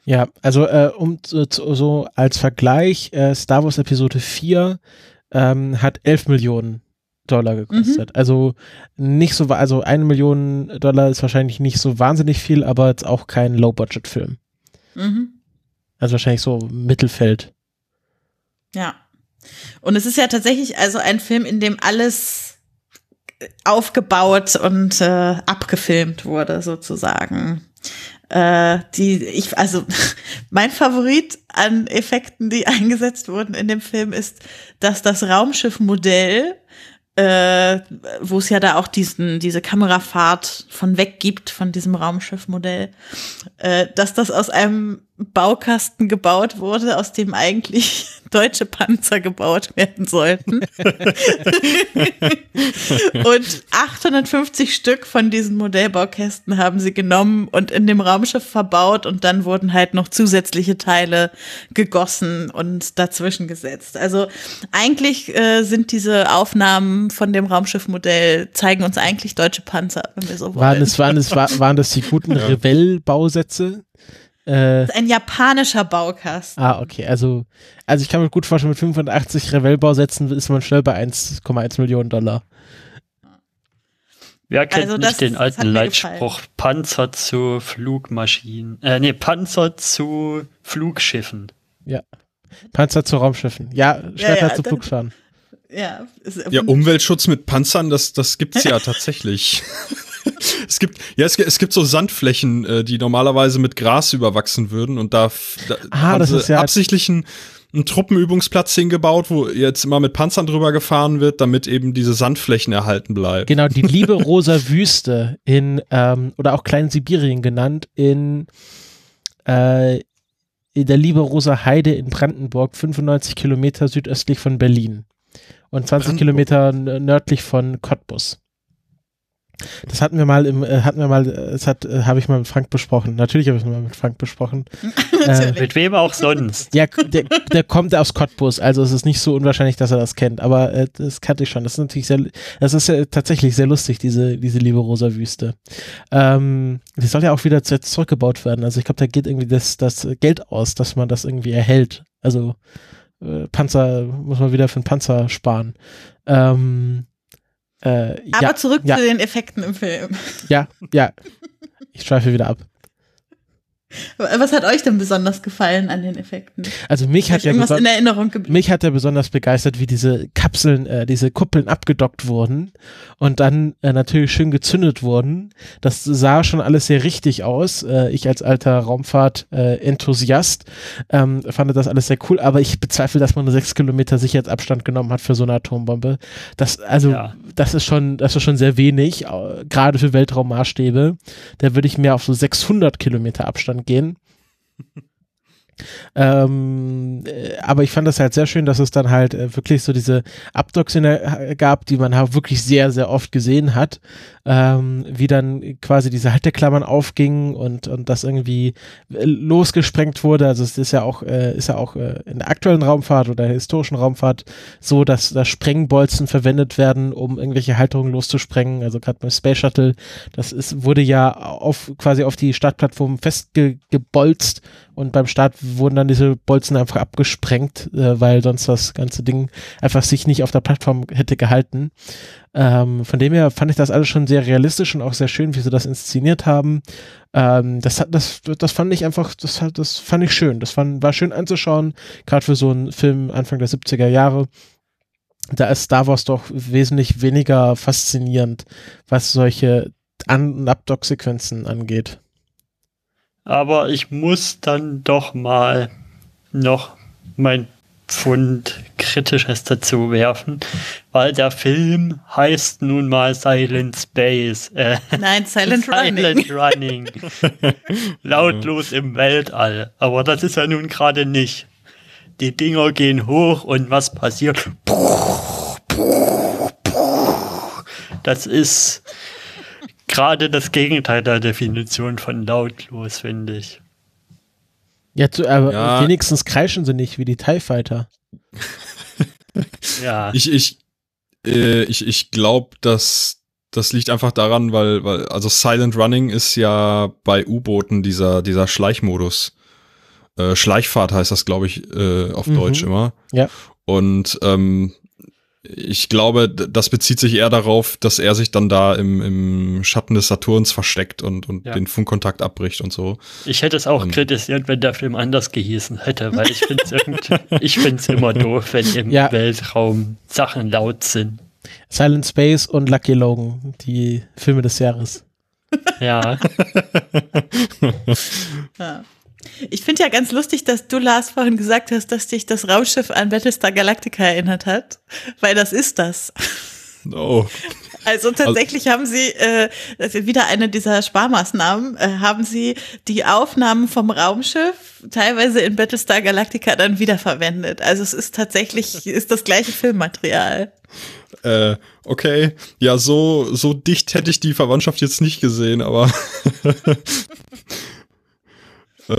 B: Ja, also äh, um zu, so als Vergleich, äh, Star Wars Episode 4 ähm, hat 11 Millionen Dollar gekostet. Also nicht so, also eine Million Dollar ist wahrscheinlich nicht so wahnsinnig viel, aber jetzt auch kein Low-Budget-Film.
D: Mhm.
B: Also wahrscheinlich so Mittelfeld.
D: Ja. Und es ist ja tatsächlich also ein Film, in dem alles aufgebaut und äh, abgefilmt wurde, sozusagen. Äh, die, ich, also mein Favorit an Effekten, die eingesetzt wurden in dem Film, ist, dass das Raumschiffmodell, äh, wo es ja da auch diesen, diese Kamerafahrt von weg gibt, von diesem Raumschiffmodell, äh, dass das aus einem Baukasten gebaut wurde, aus dem eigentlich deutsche Panzer gebaut werden sollten. und 850 Stück von diesen Modellbaukästen haben sie genommen und in dem Raumschiff verbaut und dann wurden halt noch zusätzliche Teile gegossen und dazwischen gesetzt. Also eigentlich äh, sind diese Aufnahmen von dem Raumschiffmodell zeigen uns eigentlich deutsche Panzer, wenn wir so wollen.
B: Waren es, waren es, war, waren das die guten Revell-Bausätze? Äh,
D: ein japanischer Baukasten.
B: ah, okay. Also, also ich kann mir gut vorstellen, mit 85 Revell-Bausätzen ist man schnell bei 1,1 Millionen Dollar.
C: Wer kennt
D: Also das-
C: nicht den
D: das
C: alten Leitspruch Panzer zu Flugmaschinen, äh, nee, Panzer zu Flugschiffen.
B: Panzer zu Raumschiffen. Ja, Schwerter
D: ja,
B: zu
D: dann-
B: Flugscharen.
D: Ja, ist
A: Ja, Umweltschutz mit Panzern, das, das gibt's ja tatsächlich. Es gibt, ja, es, gibt- es gibt so Sandflächen, äh, die normalerweise mit Gras überwachsen würden und da, da
B: Ah,
A: haben
B: das
A: sie
B: ist ja-
A: absichtlich einen, Truppenübungsplatz hingebaut, wo jetzt immer mit Panzern drüber gefahren wird, damit eben diese Sandflächen erhalten bleiben.
B: Genau, die liebe rosa Wüste in, ähm, oder auch Klein-Sibirien genannt, in, äh, in der liebe rosa Heide in Brandenburg, 95 Kilometer südöstlich von Berlin. und 20 Kilometer nördlich von Cottbus. Das hatten wir mal im, äh, hatten wir mal, äh, das hat, äh, habe ich mal mit Frank besprochen. Natürlich habe ich es mal mit Frank besprochen.
C: äh, mit wem auch sonst.
B: Ja, der, der kommt aus Cottbus, also es ist nicht so unwahrscheinlich, dass er das kennt, aber äh, das kannte ich schon. Das ist natürlich sehr, das ist ja tatsächlich sehr lustig, diese, diese liebe rosa Wüste. Ähm, die soll ja auch wieder zurückgebaut werden. Also ich glaube, da geht irgendwie das, das Geld aus, dass man das irgendwie erhält. Also äh, Panzer, muss man wieder für einen Panzer sparen. Ähm,
D: äh, Aber ja, zurück ja. zu den Effekten im Film.
B: Ja, ja. Ich schweife wieder ab.
D: Was hat euch denn besonders gefallen an den Effekten?
B: Also mich hat ja in Erinnerung mich hat ja besonders begeistert, wie diese Kapseln, äh, diese Kuppeln abgedockt wurden und dann äh, natürlich schön gezündet wurden. Das sah schon alles sehr richtig aus. Äh, ich als alter Raumfahrt-Enthusiast äh, ähm, fand das alles sehr cool, aber ich bezweifle, dass man nur sechs Kilometer Sicherheitsabstand genommen hat für so eine Atombombe. Das also ja. das ist schon das ist schon sehr wenig, äh, gerade für Weltraummaßstäbe. Da würde ich mehr auf so 600 Kilometer Abstand gehen. Ähm, äh, aber ich fand das halt sehr schön, dass es dann halt äh, wirklich so diese äh, gab, die man halt wirklich sehr, sehr oft gesehen hat, ähm, wie dann quasi diese Halteklammern aufgingen und, und das irgendwie äh, losgesprengt wurde. Also es ist ja auch, äh, ist ja auch äh, in der aktuellen Raumfahrt oder der historischen Raumfahrt so, dass da Sprengbolzen verwendet werden, um irgendwelche Halterungen loszusprengen. Also gerade beim Space Shuttle, das ist, wurde ja auf quasi auf die Startplattform festgebolzt und beim Start wurden dann diese Bolzen einfach abgesprengt, äh, weil sonst das ganze Ding einfach sich nicht auf der Plattform hätte gehalten. Ähm, von dem her fand ich das alles schon sehr realistisch und auch sehr schön, wie sie das inszeniert haben. Ähm, das, das, das fand ich einfach, das, das fand ich schön. Das fand, war schön anzuschauen, gerade für so einen Film Anfang der 70er Jahre. Da ist Star Wars doch wesentlich weniger faszinierend, was solche An- und Abdock-Sequenzen angeht
C: aber ich muss dann doch mal noch mein Pfund Kritisches dazu werfen, weil der Film heißt nun mal Silent Space.
D: Äh, Nein, Silent, Silent Running.
C: Running. Lautlos im Weltall. Aber das ist ja nun gerade nicht. Die Dinger gehen hoch und was passiert? Das ist gerade das Gegenteil der Definition von lautlos, finde ich.
B: Ja, zu, aber ja. wenigstens kreischen sie nicht wie die TIE Fighter.
A: ja. Ich, ich, äh, ich, ich glaube, dass das liegt einfach daran, weil, weil, also Silent Running ist ja bei U-Booten dieser, dieser Schleichmodus. Äh, Schleichfahrt heißt das, glaube ich, äh, auf mhm. Deutsch immer.
B: Ja.
A: Und ähm, ich glaube, das bezieht sich eher darauf, dass er sich dann da im, im Schatten des Saturns versteckt und, und ja. den Funkkontakt abbricht und so.
C: Ich hätte es auch ähm. kritisiert, wenn der Film anders gehießen hätte, weil ich finde es ich finde es immer doof, wenn im ja. Weltraum Sachen laut sind.
B: Silent Space und Lucky Logan, die Filme des Jahres.
C: Ja.
D: ja. Ich finde ja ganz lustig, dass du, Lars, vorhin gesagt hast, dass dich das Raumschiff an Battlestar Galactica erinnert hat, weil das ist das.
A: Oh.
D: Also tatsächlich also, haben sie, äh, das ist wieder eine dieser Sparmaßnahmen, äh, haben sie die Aufnahmen vom Raumschiff teilweise in Battlestar Galactica dann wiederverwendet. Also es ist tatsächlich, ist das gleiche Filmmaterial.
A: Äh, okay. Ja, so, so dicht hätte ich die Verwandtschaft jetzt nicht gesehen, aber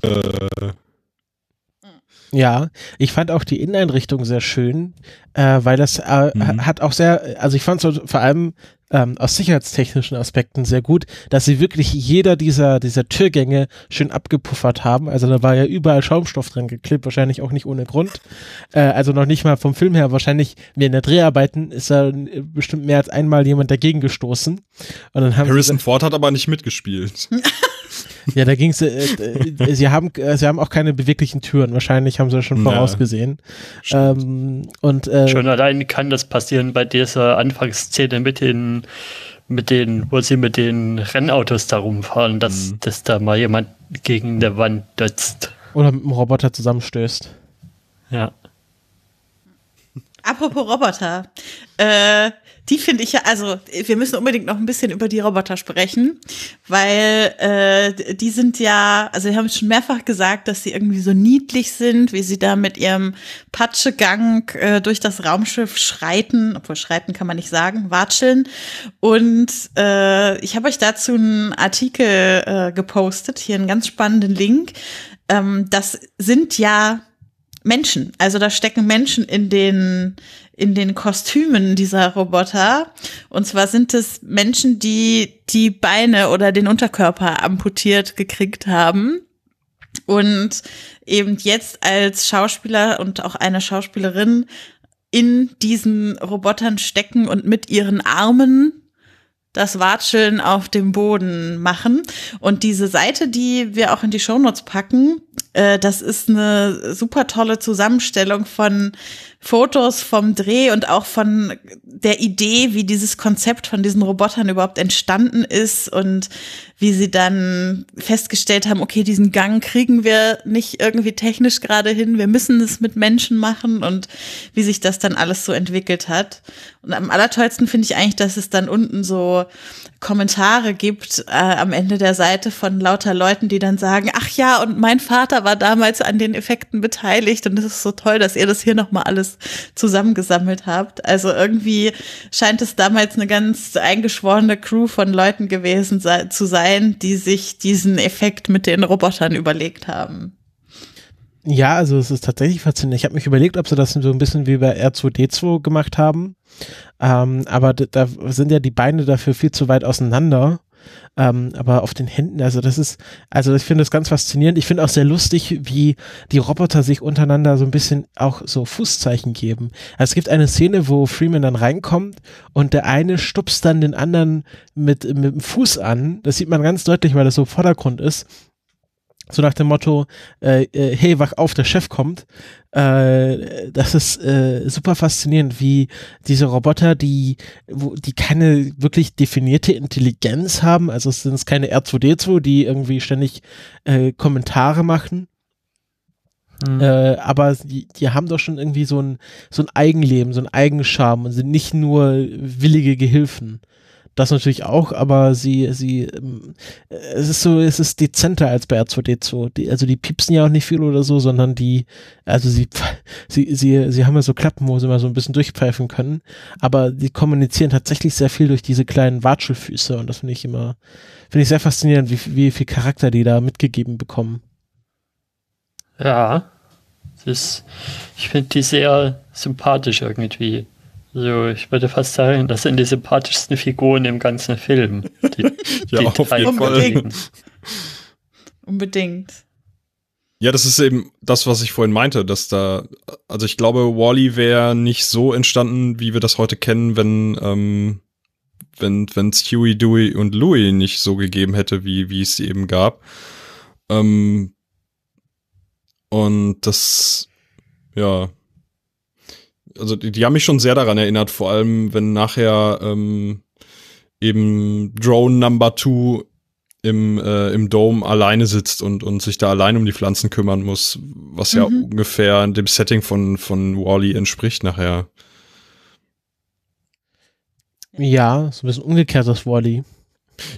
B: Äh. Ja, ich fand auch die Inneneinrichtung sehr schön, äh, weil das äh, mhm. hat auch sehr, also ich fand so vor allem ähm, aus sicherheitstechnischen Aspekten sehr gut, dass sie wirklich jeder dieser, dieser Türgänge schön abgepuffert haben. Also da war ja überall Schaumstoff dran geklebt, wahrscheinlich auch nicht ohne Grund. Äh, also noch nicht mal vom Film her, wahrscheinlich in der Dreharbeiten ist da bestimmt mehr als einmal jemand dagegen gestoßen. Und dann haben
A: Harrison Ford hat aber nicht mitgespielt.
B: Ja, da ging es, äh, äh, sie haben, äh, sie haben auch keine beweglichen Türen. Wahrscheinlich haben sie schon vorausgesehen. Ähm, und, äh,
C: schon allein kann das passieren bei dieser Anfangsszene mit den, mit den, wo sie mit den Rennautos da rumfahren, dass, mhm. dass da mal jemand gegen der Wand dötzt.
B: Oder mit einem Roboter zusammenstößt.
C: Ja.
D: Apropos Roboter. Äh, die finde ich ja, also wir müssen unbedingt noch ein bisschen über die Roboter sprechen, weil äh, die sind ja, also wir haben schon mehrfach gesagt, dass sie irgendwie so niedlich sind, wie sie da mit ihrem Patschegang äh, durch das Raumschiff schreiten, obwohl schreiten kann man nicht sagen, watscheln. Und äh, ich habe euch dazu einen Artikel äh, gepostet, hier einen ganz spannenden Link. Ähm, das sind ja Menschen. Also da stecken Menschen in den in den Kostümen dieser Roboter. Und zwar sind es Menschen, die die Beine oder den Unterkörper amputiert gekriegt haben. Und eben jetzt als Schauspieler und auch eine Schauspielerin in diesen Robotern stecken und mit ihren Armen das Watscheln auf dem Boden machen. Und diese Seite, die wir auch in die Shownotes packen, äh, das ist eine super tolle Zusammenstellung von Fotos vom Dreh und auch von der Idee, wie dieses Konzept von diesen Robotern überhaupt entstanden ist und wie sie dann festgestellt haben, okay, diesen Gang kriegen wir nicht irgendwie technisch gerade hin, wir müssen es mit Menschen machen und wie sich das dann alles so entwickelt hat. Und am allertollsten finde ich eigentlich, dass es dann unten so Kommentare gibt äh, am Ende der Seite von lauter Leuten, die dann sagen, ach ja, und mein Vater war damals an den Effekten beteiligt und es ist so toll, dass ihr das hier nochmal alles zusammengesammelt habt. Also irgendwie scheint es damals eine ganz eingeschworene Crew von Leuten gewesen sei, zu sein, die sich diesen Effekt mit den Robotern überlegt haben.
B: Ja, also es ist tatsächlich faszinierend. Ich habe mich überlegt, ob sie das so ein bisschen wie bei R2D2 gemacht haben. Ähm, aber da sind ja die Beine dafür viel zu weit auseinander. Ähm, aber auf den Händen, also das ist, also ich finde das ganz faszinierend. Ich finde auch sehr lustig, wie die Roboter sich untereinander so ein bisschen auch so Fußzeichen geben. Also es gibt eine Szene, wo Freeman dann reinkommt und der eine stupst dann den anderen mit, mit dem Fuß an. Das sieht man ganz deutlich, weil das so Vordergrund ist so nach dem Motto, äh, äh, hey, wach auf, der Chef kommt. Äh, das ist äh, super faszinierend, wie diese Roboter, die, wo, die keine wirklich definierte Intelligenz haben, also es sind keine R2D2, die irgendwie ständig äh, Kommentare machen. Mhm. Äh, aber die, die haben doch schon irgendwie so ein, so ein Eigenleben, so ein Eigenscham und sind nicht nur willige Gehilfen. Das natürlich auch, aber sie, sie, ähm, es ist so, es ist dezenter als bei R2D2. Die, also die piepsen ja auch nicht viel oder so, sondern die, also sie, sie, sie, sie haben ja so Klappen, wo sie mal so ein bisschen durchpfeifen können, aber die kommunizieren tatsächlich sehr viel durch diese kleinen Watschelfüße und das finde ich immer, finde ich sehr faszinierend, wie, wie viel Charakter die da mitgegeben bekommen.
C: Ja, ist, ich finde die sehr sympathisch irgendwie. So, ich würde fast sagen, das sind die sympathischsten Figuren im ganzen Film. Die,
A: ja, die auf jeden Fall.
D: Unbedingt. Unbedingt.
A: Ja, das ist eben das, was ich vorhin meinte, dass da, also ich glaube, Wally wäre nicht so entstanden, wie wir das heute kennen, wenn, ähm, wenn, wenn Stewie, Dewey und Louie nicht so gegeben hätte, wie, wie es sie eben gab. Ähm, und das, ja, also die, die haben mich schon sehr daran erinnert, vor allem wenn nachher ähm, eben Drone Number Two im, äh, im Dome alleine sitzt und, und sich da allein um die Pflanzen kümmern muss, was mhm. ja ungefähr dem Setting von, von Wally entspricht nachher.
B: Ja, so ein bisschen umgekehrt das Wally.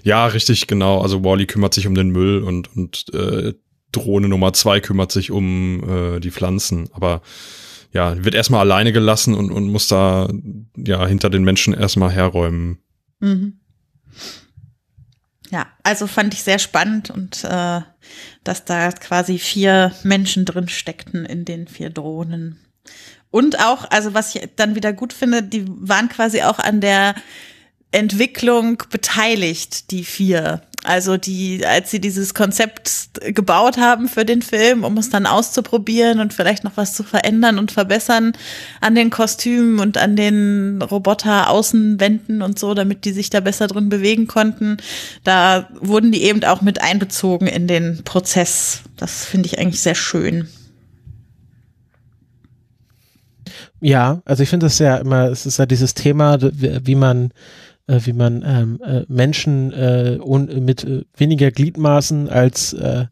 A: Ja, richtig, genau. Also Wally kümmert sich um den Müll und, und äh, Drohne Nummer zwei kümmert sich um äh, die Pflanzen. Aber ja, wird erstmal alleine gelassen und, und muss da ja hinter den Menschen erstmal herräumen. Mhm.
D: Ja, also fand ich sehr spannend und äh, dass da quasi vier Menschen drin steckten in den vier Drohnen. Und auch, also was ich dann wieder gut finde, die waren quasi auch an der Entwicklung beteiligt, die vier. Also die, als sie dieses Konzept gebaut haben für den Film, um es dann auszuprobieren und vielleicht noch was zu verändern und verbessern an den Kostümen und an den Roboter-Außenwänden und so, damit die sich da besser drin bewegen konnten, da wurden die eben auch mit einbezogen in den Prozess. Das finde ich eigentlich sehr schön.
B: Ja, also ich finde das ja immer, es ist ja dieses Thema, wie man äh, wie man ähm, äh, Menschen äh, mit äh, weniger Gliedmaßen als, äh,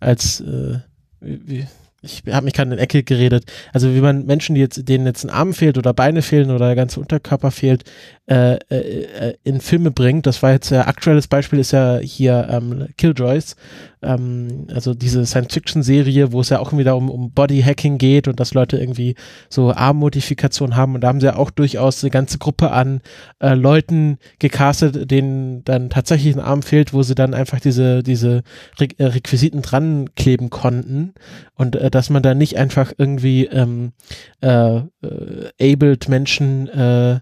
B: als äh, wie, ich habe mich gerade in Ecke geredet. Also wie man Menschen, die jetzt, denen jetzt ein Arm fehlt oder Beine fehlen oder der ganze Unterkörper fehlt, äh, äh, äh in Filme bringt. Das war jetzt ja aktuelles Beispiel ist ja hier ähm, Killjoys, ähm, also diese Science-Fiction-Serie, wo es ja auch wieder um, um Body-Hacking geht und dass Leute irgendwie so Armmodifikation haben. Und da haben sie ja auch durchaus eine ganze Gruppe an äh, Leuten gecastet, denen dann tatsächlich ein Arm fehlt, wo sie dann einfach diese, diese Re äh, Requisiten dran kleben konnten. Und äh, dass man da nicht einfach irgendwie ähm, äh, äh, abled Menschen äh,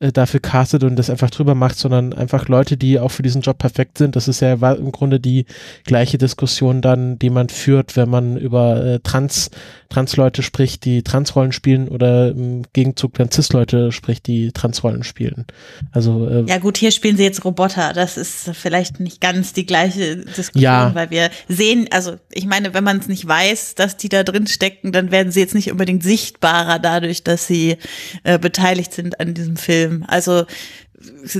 B: äh, dafür castet und das einfach drüber macht, sondern einfach Leute, die auch für diesen Job perfekt sind. Das ist ja im Grunde die gleiche Diskussion dann, die man führt, wenn man über äh, Trans, Trans-Leute spricht, die Transrollen spielen oder im Gegenzug dann Cis-Leute spricht, die Transrollen spielen. Also
D: äh, Ja gut, hier spielen sie jetzt Roboter. Das ist vielleicht nicht ganz die gleiche Diskussion,
B: ja.
D: weil wir sehen, also ich meine, wenn man es nicht weiß, dass die da drin stecken, dann werden sie jetzt nicht unbedingt sichtbarer dadurch, dass sie äh, beteiligt sind an diesem Film. Also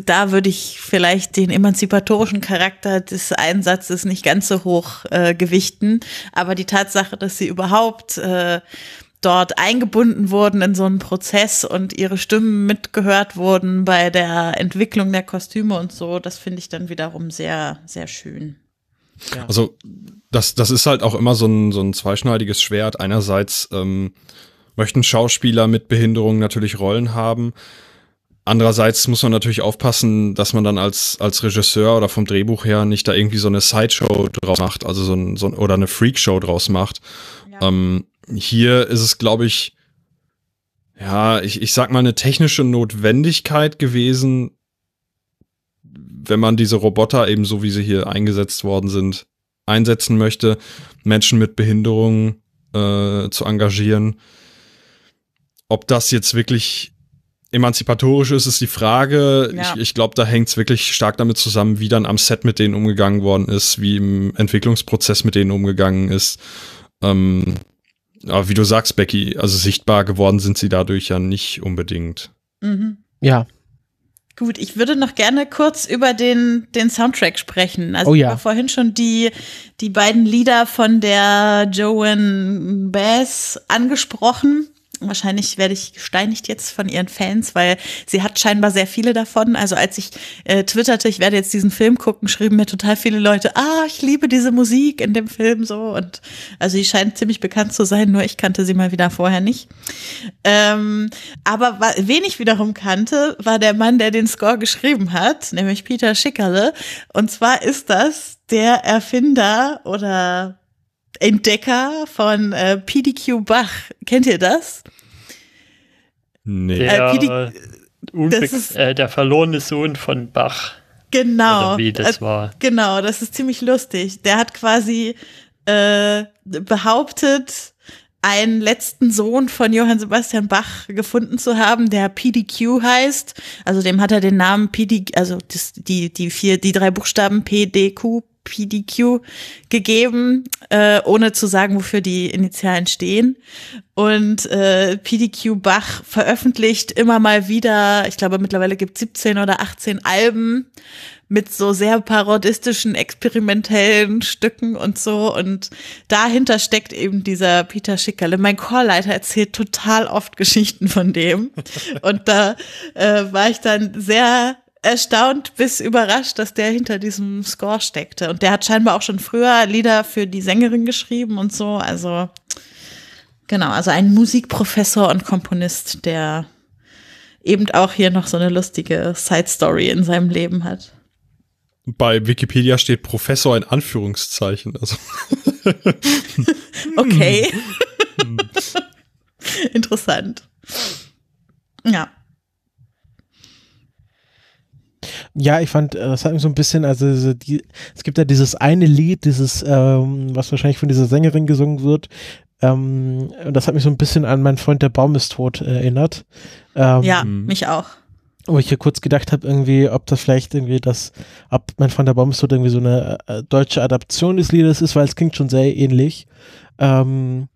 D: da würde ich vielleicht den emanzipatorischen Charakter des Einsatzes nicht ganz so hoch äh, gewichten, aber die Tatsache, dass sie überhaupt äh, dort eingebunden wurden in so einen Prozess und ihre Stimmen mitgehört wurden bei der Entwicklung der Kostüme und so, das finde ich dann wiederum sehr, sehr schön.
A: Ja. Also das, das ist halt auch immer so ein, so ein zweischneidiges Schwert. Einerseits ähm, möchten Schauspieler mit Behinderung natürlich Rollen haben, Andererseits muss man natürlich aufpassen, dass man dann als, als Regisseur oder vom Drehbuch her nicht da irgendwie so eine Sideshow draus macht, also so ein, so ein oder eine Freakshow draus macht. Ja. Ähm, hier ist es, glaube ich, ja, ich, ich sag mal, eine technische Notwendigkeit gewesen, wenn man diese Roboter eben so, wie sie hier eingesetzt worden sind, einsetzen möchte, Menschen mit Behinderungen äh, zu engagieren. Ob das jetzt wirklich emanzipatorisch ist, ist die Frage. Ja. Ich, ich glaube, da hängt es wirklich stark damit zusammen, wie dann am Set mit denen umgegangen worden ist, wie im Entwicklungsprozess mit denen umgegangen ist. Ähm, aber wie du sagst, Becky, also sichtbar geworden sind sie dadurch ja nicht unbedingt.
B: Mhm. Ja.
D: Gut, ich würde noch gerne kurz über den, den Soundtrack sprechen. Also
B: oh ja.
D: vorhin schon die, die beiden Lieder von der Joan Bass angesprochen. Wahrscheinlich werde ich gesteinigt jetzt von ihren Fans, weil sie hat scheinbar sehr viele davon. Also als ich äh, twitterte, ich werde jetzt diesen Film gucken, schrieben mir total viele Leute, ah, ich liebe diese Musik in dem Film so. Und also sie scheint ziemlich bekannt zu sein, nur ich kannte sie mal wieder vorher nicht. Ähm, aber wen ich wiederum kannte, war der Mann, der den Score geschrieben hat, nämlich Peter Schickerle. Und zwar ist das der Erfinder oder Entdecker von äh, PDQ Bach. Kennt ihr das?
C: Nee. Der, äh, das ist, äh, der verlorene Sohn von Bach.
D: Genau.
C: Oder wie das
D: äh,
C: war.
D: Genau, das ist ziemlich lustig. Der hat quasi äh, behauptet, einen letzten Sohn von Johann Sebastian Bach gefunden zu haben, der PDQ heißt. Also dem hat er den Namen PDQ, also das, die, die vier, die drei Buchstaben PDQ, PDQ gegeben, äh, ohne zu sagen, wofür die Initialen stehen. Und äh, PDQ Bach veröffentlicht immer mal wieder, ich glaube mittlerweile gibt es 17 oder 18 Alben mit so sehr parodistischen, experimentellen Stücken und so. Und dahinter steckt eben dieser Peter Schickerle. Mein Chorleiter erzählt total oft Geschichten von dem. Und da äh, war ich dann sehr erstaunt bis überrascht, dass der hinter diesem Score steckte. Und der hat scheinbar auch schon früher Lieder für die Sängerin geschrieben und so. Also genau, also ein Musikprofessor und Komponist, der eben auch hier noch so eine lustige Side Story in seinem Leben hat.
A: Bei Wikipedia steht Professor in Anführungszeichen. Also.
D: okay. Interessant. Ja.
B: Ja, ich fand, äh, das hat mich so ein bisschen, also die, es gibt ja dieses eine Lied, dieses, ähm, was wahrscheinlich von dieser Sängerin gesungen wird. Ähm, und das hat mich so ein bisschen an Mein Freund der Baum ist tot äh, erinnert.
D: Ähm, ja, mich auch.
B: Wo ich hier kurz gedacht habe, irgendwie, ob das vielleicht irgendwie das, ob Mein Freund der Baum ist tot irgendwie so eine äh, deutsche Adaption des Liedes ist, weil es klingt schon sehr ähnlich. Ähm,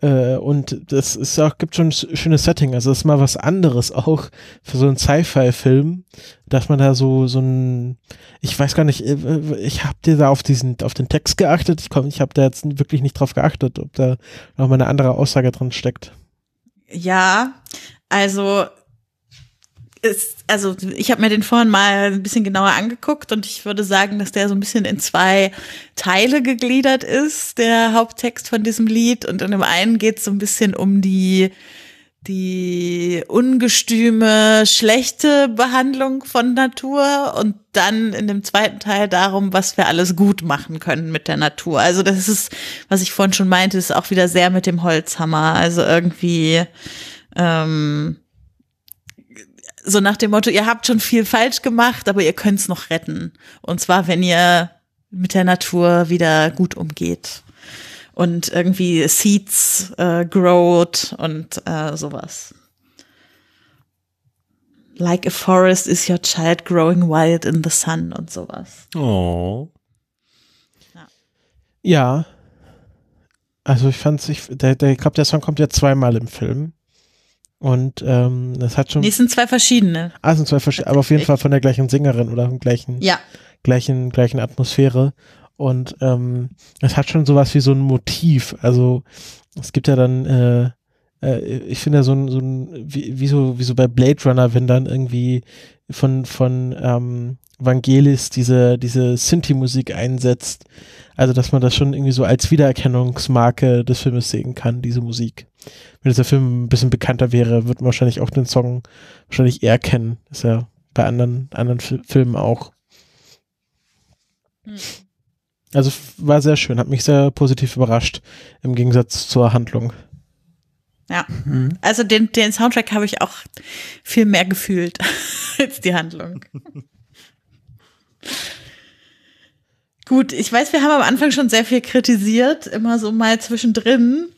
B: Äh, und das ist auch, gibt schon ein schönes Setting. Also das ist mal was anderes auch für so einen Sci-Fi-Film, dass man da so, so ein, ich weiß gar nicht, äh, ich habe dir da auf diesen, auf den Text geachtet. Ich, komm, ich habe da jetzt wirklich nicht drauf geachtet, ob da noch mal eine andere Aussage drin steckt.
D: Ja, also ist, also ich habe mir den vorhin mal ein bisschen genauer angeguckt und ich würde sagen, dass der so ein bisschen in zwei Teile gegliedert ist, der Haupttext von diesem Lied. Und in dem einen geht es so ein bisschen um die, die ungestüme, schlechte Behandlung von Natur und dann in dem zweiten Teil darum, was wir alles gut machen können mit der Natur. Also das ist, was ich vorhin schon meinte, ist auch wieder sehr mit dem Holzhammer. Also irgendwie ähm, so nach dem Motto, ihr habt schon viel falsch gemacht, aber ihr könnt es noch retten. Und zwar, wenn ihr mit der Natur wieder gut umgeht. Und irgendwie Seeds äh, growt und äh, sowas. Like a forest is your child growing wild in the sun und sowas.
A: Oh.
B: Ja. ja. Also ich fand's, ich, der, der, ich glaube, der Song kommt ja zweimal im Film. Und ähm, das hat schon.
D: Nee, es sind zwei verschiedene.
B: Ah, es sind zwei verschiedene, aber auf jeden Fall von der gleichen Sängerin oder vom gleichen,
D: ja.
B: gleichen, gleichen Atmosphäre. Und ähm, es hat schon sowas wie so ein Motiv. Also es gibt ja dann, äh, äh, ich finde ja so ein, so ein wie, wie, so, wie so bei Blade Runner, wenn dann irgendwie von, von ähm, Vangelis diese, diese Synthi-Musik einsetzt. Also, dass man das schon irgendwie so als Wiedererkennungsmarke des Filmes sehen kann, diese Musik wenn dieser Film ein bisschen bekannter wäre, wird man wahrscheinlich auch den Song wahrscheinlich eher kennen. ist ja bei anderen, anderen F Filmen auch. Hm. Also war sehr schön, hat mich sehr positiv überrascht im Gegensatz zur Handlung.
D: Ja, mhm. also den, den Soundtrack habe ich auch viel mehr gefühlt als die Handlung. Gut, ich weiß, wir haben am Anfang schon sehr viel kritisiert, immer so mal zwischendrin.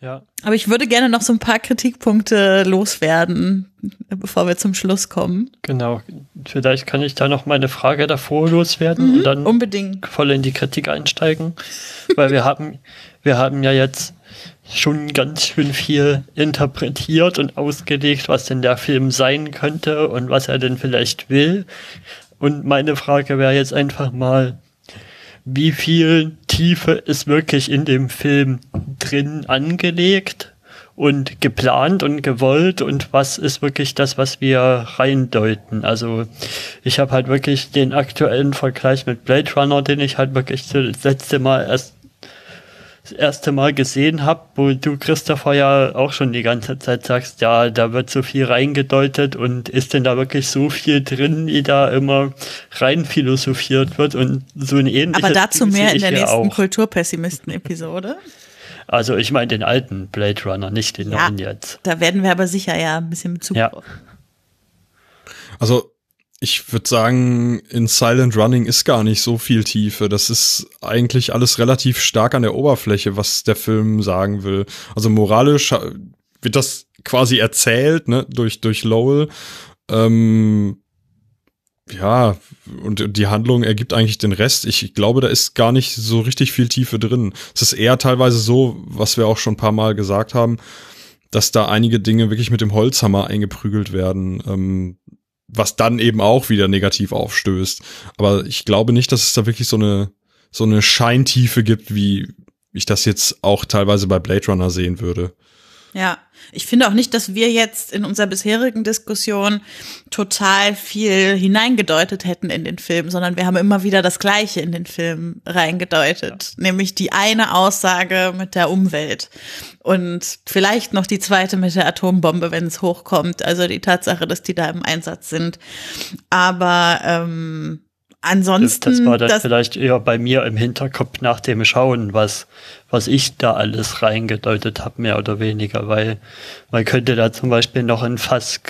C: Ja.
D: Aber ich würde gerne noch so ein paar Kritikpunkte loswerden, bevor wir zum Schluss kommen.
C: Genau. Vielleicht kann ich da noch meine Frage davor loswerden
D: mhm,
C: und dann
D: unbedingt.
C: voll in die Kritik einsteigen. Weil wir haben, wir haben ja jetzt schon ganz schön viel interpretiert und ausgelegt, was denn der Film sein könnte und was er denn vielleicht will. Und meine Frage wäre jetzt einfach mal, wie viel Tiefe ist wirklich in dem Film drin angelegt und geplant und gewollt und was ist wirklich das, was wir reindeuten. Also ich habe halt wirklich den aktuellen Vergleich mit Blade Runner, den ich halt wirklich das letzte Mal erst das erste Mal gesehen habe, wo du, Christopher, ja auch schon die ganze Zeit sagst, ja, da wird so viel reingedeutet und ist denn da wirklich so viel drin, wie da immer rein philosophiert wird und so ein ähnliches.
D: Aber dazu mehr in der nächsten Kulturpessimisten-Episode.
C: Also ich meine den alten Blade Runner, nicht den
D: ja,
C: neuen jetzt.
D: Da werden wir aber sicher ja ein bisschen Bezug
C: ja.
A: Also ich würde sagen, in Silent Running ist gar nicht so viel Tiefe. Das ist eigentlich alles relativ stark an der Oberfläche, was der Film sagen will. Also moralisch wird das quasi erzählt, ne, durch, durch Lowell. Ähm, ja, und die Handlung ergibt eigentlich den Rest. Ich glaube, da ist gar nicht so richtig viel Tiefe drin. Es ist eher teilweise so, was wir auch schon ein paar Mal gesagt haben, dass da einige Dinge wirklich mit dem Holzhammer eingeprügelt werden. Ähm, was dann eben auch wieder negativ aufstößt. Aber ich glaube nicht, dass es da wirklich so eine, so eine Scheintiefe gibt, wie ich das jetzt auch teilweise bei Blade Runner sehen würde.
D: Ja, ich finde auch nicht, dass wir jetzt in unserer bisherigen Diskussion total viel hineingedeutet hätten in den Film, sondern wir haben immer wieder das Gleiche in den Film reingedeutet, ja. nämlich die eine Aussage mit der Umwelt und vielleicht noch die zweite mit der Atombombe, wenn es hochkommt, also die Tatsache, dass die da im Einsatz sind. Aber ähm, ansonsten.
C: Das, das war dann das vielleicht eher bei mir im Hinterkopf nach dem Schauen, was, was ich da alles reingedeutet habe, mehr oder weniger, weil man könnte da zum Beispiel noch ein Fass,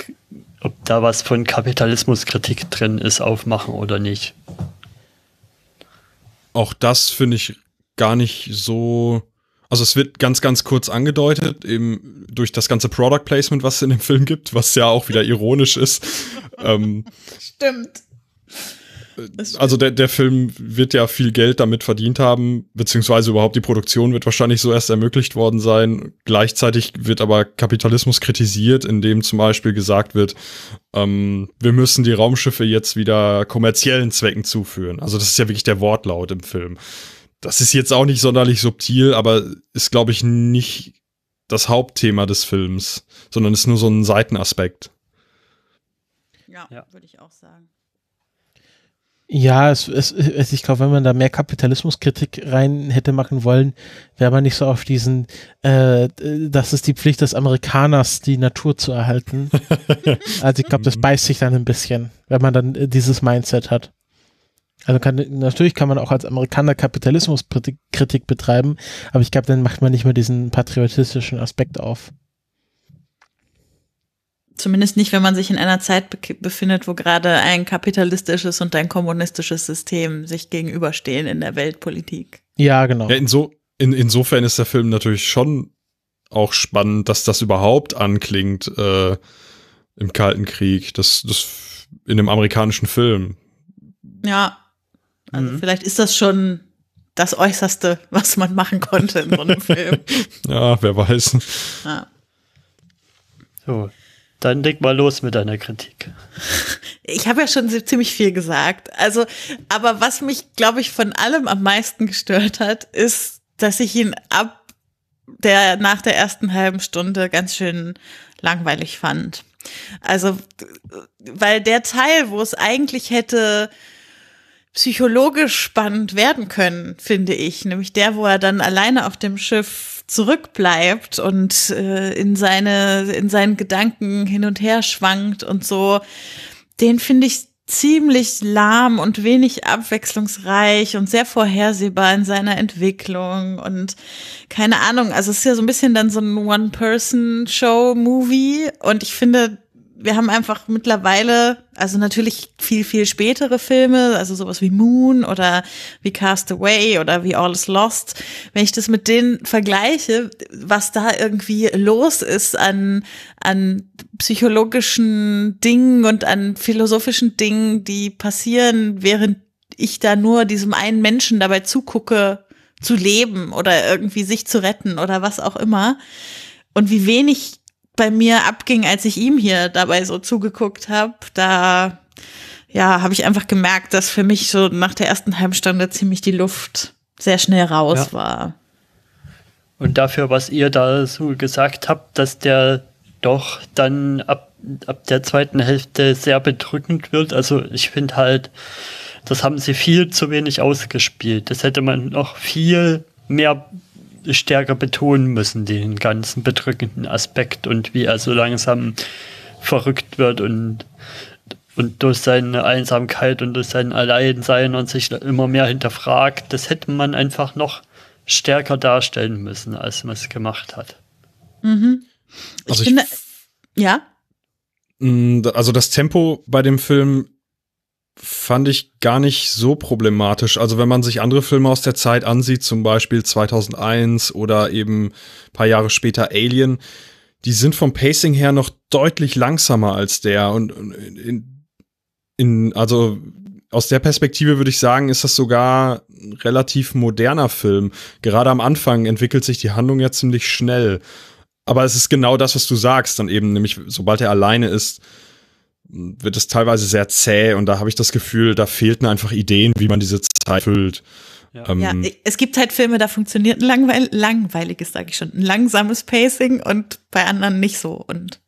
C: ob da was von Kapitalismuskritik drin ist, aufmachen oder nicht.
A: Auch das finde ich gar nicht so. Also es wird ganz, ganz kurz angedeutet, eben durch das ganze Product Placement, was es in dem Film gibt, was ja auch wieder ironisch ist. ähm,
D: Stimmt.
A: Also der, der Film wird ja viel Geld damit verdient haben, beziehungsweise überhaupt die Produktion wird wahrscheinlich so erst ermöglicht worden sein. Gleichzeitig wird aber Kapitalismus kritisiert, indem zum Beispiel gesagt wird, ähm, wir müssen die Raumschiffe jetzt wieder kommerziellen Zwecken zuführen. Also das ist ja wirklich der Wortlaut im Film. Das ist jetzt auch nicht sonderlich subtil, aber ist, glaube ich, nicht das Hauptthema des Films, sondern ist nur so ein Seitenaspekt.
D: Ja, ja. würde ich auch sagen.
B: Ja, es, es, es ich glaube, wenn man da mehr Kapitalismuskritik rein hätte machen wollen, wäre man nicht so auf diesen, äh, das ist die Pflicht des Amerikaners, die Natur zu erhalten. also ich glaube, das beißt sich dann ein bisschen, wenn man dann dieses Mindset hat. Also kann, natürlich kann man auch als Amerikaner Kapitalismuskritik betreiben, aber ich glaube, dann macht man nicht mehr diesen patriotistischen Aspekt auf.
D: Zumindest nicht, wenn man sich in einer Zeit be befindet, wo gerade ein kapitalistisches und ein kommunistisches System sich gegenüberstehen in der Weltpolitik.
B: Ja, genau.
A: Ja, inso, in, insofern ist der Film natürlich schon auch spannend, dass das überhaupt anklingt äh, im Kalten Krieg, das, das in einem amerikanischen Film.
D: Ja, also mhm. vielleicht ist das schon das Äußerste, was man machen konnte in so einem Film.
A: Ja, wer weiß.
C: Ja. So, dann leg mal los mit deiner Kritik.
D: Ich habe ja schon ziemlich viel gesagt. Also, aber was mich, glaube ich, von allem am meisten gestört hat, ist, dass ich ihn ab der nach der ersten halben Stunde ganz schön langweilig fand. Also, weil der Teil, wo es eigentlich hätte psychologisch spannend werden können, finde ich, nämlich der, wo er dann alleine auf dem Schiff zurückbleibt und äh, in seine in seinen Gedanken hin und her schwankt und so, den finde ich ziemlich lahm und wenig abwechslungsreich und sehr vorhersehbar in seiner Entwicklung und keine Ahnung, also es ist ja so ein bisschen dann so ein One-Person-Show-Movie und ich finde, wir haben einfach mittlerweile, also natürlich viel, viel spätere Filme, also sowas wie Moon oder wie Cast Away oder wie All is Lost. Wenn ich das mit denen vergleiche, was da irgendwie los ist an, an psychologischen Dingen und an philosophischen Dingen, die passieren, während ich da nur diesem einen Menschen dabei zugucke, zu leben oder irgendwie sich zu retten oder was auch immer. Und wie wenig bei mir abging, als ich ihm hier dabei so zugeguckt habe, da ja, habe ich einfach gemerkt, dass für mich so nach der ersten halben Stunde ziemlich die Luft sehr schnell raus ja. war.
C: Und dafür, was ihr da so gesagt habt, dass der doch dann ab, ab der zweiten Hälfte sehr bedrückend wird. Also ich finde halt, das haben sie viel zu wenig ausgespielt. Das hätte man noch viel mehr stärker betonen müssen, den ganzen bedrückenden Aspekt und wie er so langsam verrückt wird und, und durch seine Einsamkeit und durch sein Alleinsein und sich immer mehr hinterfragt. Das hätte man einfach noch stärker darstellen müssen, als man es gemacht hat.
D: Mhm. Ich also finde, ich, ja.
A: Mm, also das Tempo bei dem Film fand ich gar nicht so problematisch. Also wenn man sich andere Filme aus der Zeit ansieht, zum Beispiel 2001 oder eben paar Jahre später Alien, die sind vom Pacing her noch deutlich langsamer als der und in, in also aus der Perspektive würde ich sagen, ist das sogar ein relativ moderner Film. Gerade am Anfang entwickelt sich die Handlung ja ziemlich schnell. Aber es ist genau das, was du sagst, dann eben, nämlich sobald er alleine ist, wird es teilweise sehr zäh und da habe ich das Gefühl, da fehlten einfach Ideen, wie man diese Zeit füllt.
D: Ja. Ähm, ja, es gibt halt Filme, da funktioniert ein langweil langweiliges, sage ich schon, ein langsames Pacing und bei anderen nicht so. Und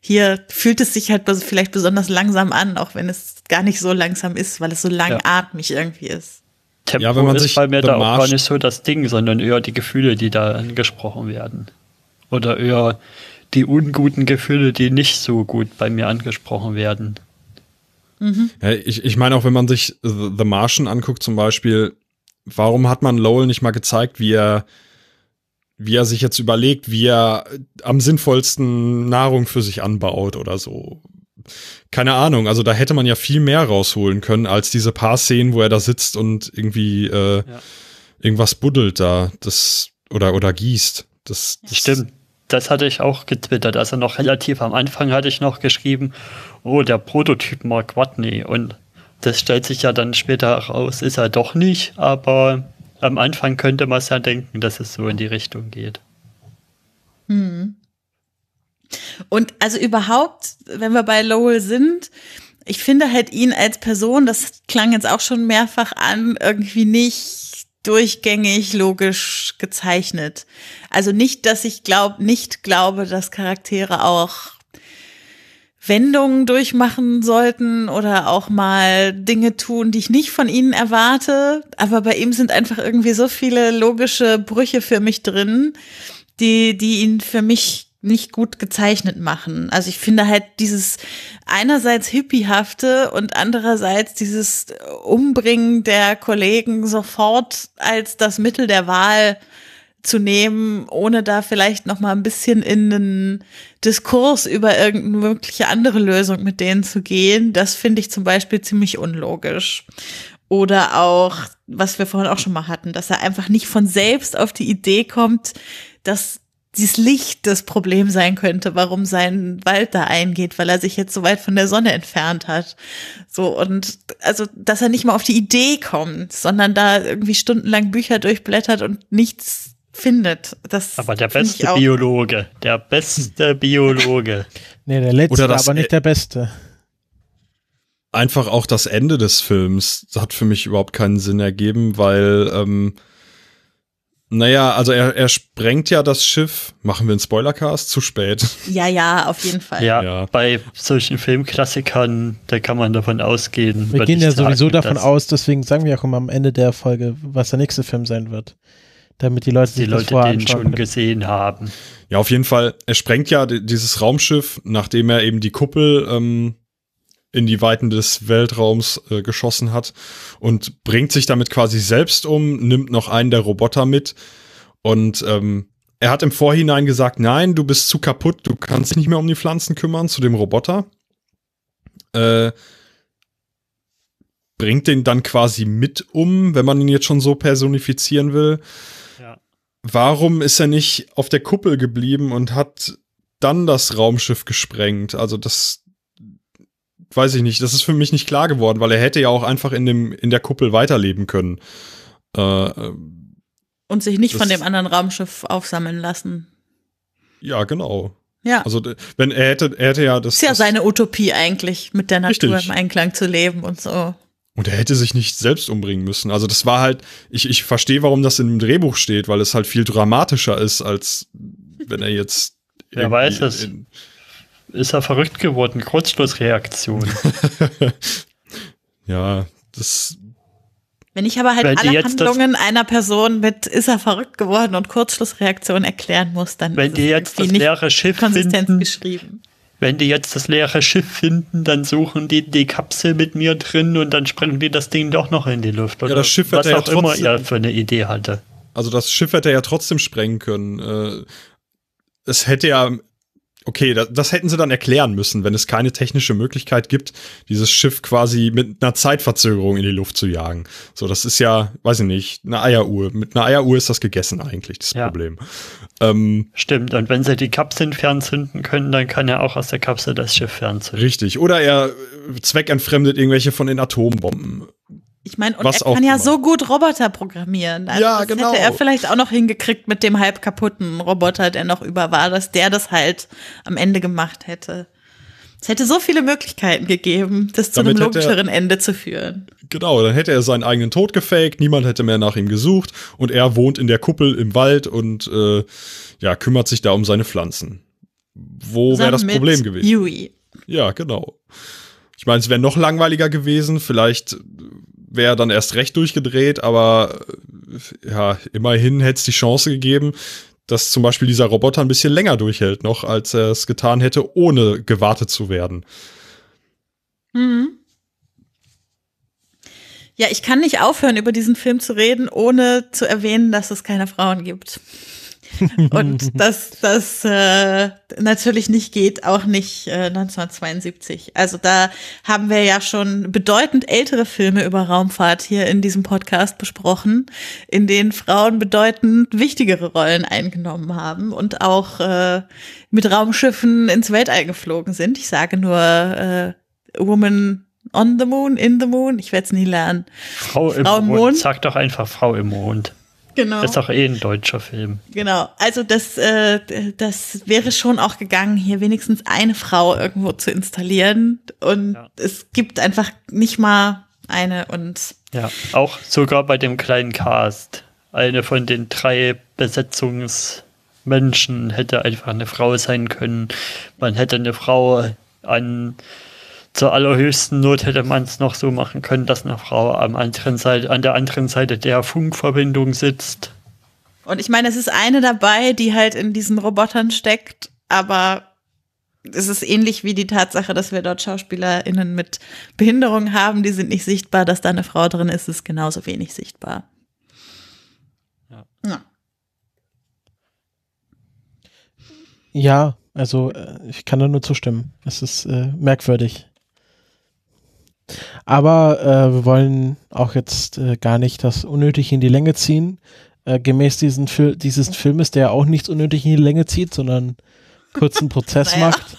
D: hier fühlt es sich halt vielleicht besonders langsam an, auch wenn es gar nicht so langsam ist, weil es so langatmig ja. irgendwie ist.
C: Tempo ja, wenn man ist sich bei mir da auch gar nicht so das Ding, sondern eher die Gefühle, die da angesprochen werden. Oder eher die unguten Gefühle, die nicht so gut bei mir angesprochen werden.
A: Mhm. Ja, ich, ich meine auch, wenn man sich The Martian anguckt zum Beispiel, warum hat man Lowell nicht mal gezeigt, wie er, wie er sich jetzt überlegt, wie er am sinnvollsten Nahrung für sich anbaut oder so? Keine Ahnung, also da hätte man ja viel mehr rausholen können, als diese paar Szenen, wo er da sitzt und irgendwie äh, ja. irgendwas buddelt da, das oder oder gießt. Das,
C: das stimmt das hatte ich auch getwittert. Also noch relativ am Anfang hatte ich noch geschrieben, oh, der Prototyp Mark Watney. Und das stellt sich ja dann später heraus, ist er doch nicht, aber am Anfang könnte man es ja denken, dass es so in die Richtung geht.
D: Hm. Und also überhaupt, wenn wir bei Lowell sind, ich finde halt ihn als Person, das klang jetzt auch schon mehrfach an, irgendwie nicht durchgängig logisch gezeichnet. Also nicht, dass ich glaub, nicht glaube, dass Charaktere auch Wendungen durchmachen sollten oder auch mal Dinge tun, die ich nicht von ihnen erwarte. Aber bei ihm sind einfach irgendwie so viele logische Brüche für mich drin, die, die ihn für mich nicht gut gezeichnet machen. Also ich finde halt dieses einerseits hippiehafte und andererseits dieses Umbringen der Kollegen sofort als das Mittel der Wahl zu nehmen, ohne da vielleicht noch mal ein bisschen in einen Diskurs über irgendeine mögliche andere Lösung mit denen zu gehen, das finde ich zum Beispiel ziemlich unlogisch. Oder auch, was wir vorhin auch schon mal hatten, dass er einfach nicht von selbst auf die Idee kommt, dass dieses Licht das Problem sein könnte, warum sein Wald da eingeht, weil er sich jetzt so weit von der Sonne entfernt hat. So, und also, dass er nicht mal auf die Idee kommt, sondern da irgendwie stundenlang Bücher durchblättert und nichts findet. Das
C: aber der beste Biologe, der beste Biologe.
B: nee, der letzte, aber nicht der beste.
A: Einfach auch das Ende des Films hat für mich überhaupt keinen Sinn ergeben, weil ähm, naja, also er, er sprengt ja das Schiff. Machen wir einen Spoilercast? Zu spät.
D: Ja, ja, auf jeden Fall.
C: Ja, ja. bei solchen Filmklassikern, da kann man davon ausgehen.
B: Wir gehen ja sowieso davon aus, deswegen sagen wir auch immer am Ende der Folge, was der nächste Film sein wird. Damit die Leute
C: die Leute den schon können. gesehen haben.
A: Ja, auf jeden Fall. Er sprengt ja dieses Raumschiff, nachdem er eben die Kuppel ähm, in die Weiten des Weltraums äh, geschossen hat und bringt sich damit quasi selbst um, nimmt noch einen der Roboter mit und ähm, er hat im Vorhinein gesagt, nein, du bist zu kaputt, du kannst dich nicht mehr um die Pflanzen kümmern, zu dem Roboter. Äh, bringt den dann quasi mit um, wenn man ihn jetzt schon so personifizieren will. Ja. Warum ist er nicht auf der Kuppel geblieben und hat dann das Raumschiff gesprengt? Also das, weiß ich nicht, das ist für mich nicht klar geworden, weil er hätte ja auch einfach in dem in der Kuppel weiterleben können. Äh,
D: und sich nicht von dem anderen Raumschiff aufsammeln lassen.
A: Ja, genau.
D: Ja.
A: Also wenn er hätte, er hätte ja das.
D: Ist ja seine Utopie eigentlich, mit der Natur richtig. im Einklang zu leben und so.
A: Und er hätte sich nicht selbst umbringen müssen. Also das war halt, ich, ich verstehe, warum das in dem Drehbuch steht, weil es halt viel dramatischer ist, als wenn er jetzt.
C: Wer weiß es. In, ist er verrückt geworden. Kurzschlussreaktion.
A: ja, das.
D: Wenn ich aber halt wenn alle Handlungen einer Person mit ist er verrückt geworden und Kurzschlussreaktion erklären muss, dann
C: wenn
D: ist
C: die jetzt das leere Schiff finden, geschrieben. Wenn die jetzt das leere Schiff finden, dann suchen die die Kapsel mit mir drin und dann sprengen die das Ding doch noch in die Luft.
A: Oder ja, das Schiff
C: was
A: auch
C: ja trotzdem, immer er für eine Idee hatte.
A: Also das Schiff hätte er ja trotzdem sprengen können. Äh, es hätte ja Okay, das, das hätten sie dann erklären müssen, wenn es keine technische Möglichkeit gibt, dieses Schiff quasi mit einer Zeitverzögerung in die Luft zu jagen. So, das ist ja, weiß ich nicht, eine Eieruhr. Mit einer Eieruhr ist das gegessen eigentlich, das ja. Problem.
C: Ähm, Stimmt, und wenn sie die Kapseln fernzünden können, dann kann er auch aus der Kapsel das Schiff fernzünden.
A: Richtig, oder er zweckentfremdet irgendwelche von den Atombomben.
D: Ich meine, und Was er kann ja immer. so gut Roboter programmieren. Also ja, das genau. hätte er vielleicht auch noch hingekriegt mit dem halb kaputten Roboter, der noch über war, dass der das halt am Ende gemacht hätte. Es hätte so viele Möglichkeiten gegeben, das zu einem logischeren er, Ende zu führen.
A: Genau, dann hätte er seinen eigenen Tod gefaked, niemand hätte mehr nach ihm gesucht und er wohnt in der Kuppel im Wald und äh, ja, kümmert sich da um seine Pflanzen. Wo wäre das Problem gewesen?
D: Yui.
A: Ja, genau. Ich meine, es wäre noch langweiliger gewesen, vielleicht wäre dann erst recht durchgedreht, aber ja, immerhin hätte es die Chance gegeben, dass zum Beispiel dieser Roboter ein bisschen länger durchhält noch, als er es getan hätte, ohne gewartet zu werden.
D: Mhm. Ja, ich kann nicht aufhören, über diesen Film zu reden, ohne zu erwähnen, dass es keine Frauen gibt. Und dass das äh, natürlich nicht geht, auch nicht äh, 1972. Also da haben wir ja schon bedeutend ältere Filme über Raumfahrt hier in diesem Podcast besprochen, in denen Frauen bedeutend wichtigere Rollen eingenommen haben und auch äh, mit Raumschiffen ins Weltall geflogen sind. Ich sage nur äh, Woman On the Moon, In the Moon, ich werde es nie lernen.
C: Frau, Frau im, Mond. Mond. Sag doch einfach Frau im Mond. Genau. Ist doch eh ein deutscher Film.
D: Genau. Also das, äh, das wäre schon auch gegangen, hier wenigstens eine Frau irgendwo zu installieren. Und ja. es gibt einfach nicht mal eine und.
C: Ja, auch sogar bei dem kleinen Cast. Eine von den drei Besetzungsmenschen hätte einfach eine Frau sein können. Man hätte eine Frau an zur allerhöchsten Not hätte man es noch so machen können, dass eine Frau am anderen Seite, an der anderen Seite der Funkverbindung sitzt.
D: Und ich meine, es ist eine dabei, die halt in diesen Robotern steckt, aber es ist ähnlich wie die Tatsache, dass wir dort SchauspielerInnen mit Behinderung haben, die sind nicht sichtbar, dass da eine Frau drin ist, ist genauso wenig sichtbar.
B: Ja. Ja, ja also äh, ich kann da nur zustimmen. Es ist äh, merkwürdig. Aber äh, wir wollen auch jetzt äh, gar nicht das unnötig in die Länge ziehen. Äh, gemäß diesen Fil dieses Filmes, der auch nichts unnötig in die Länge zieht, sondern kurzen Prozess naja. macht.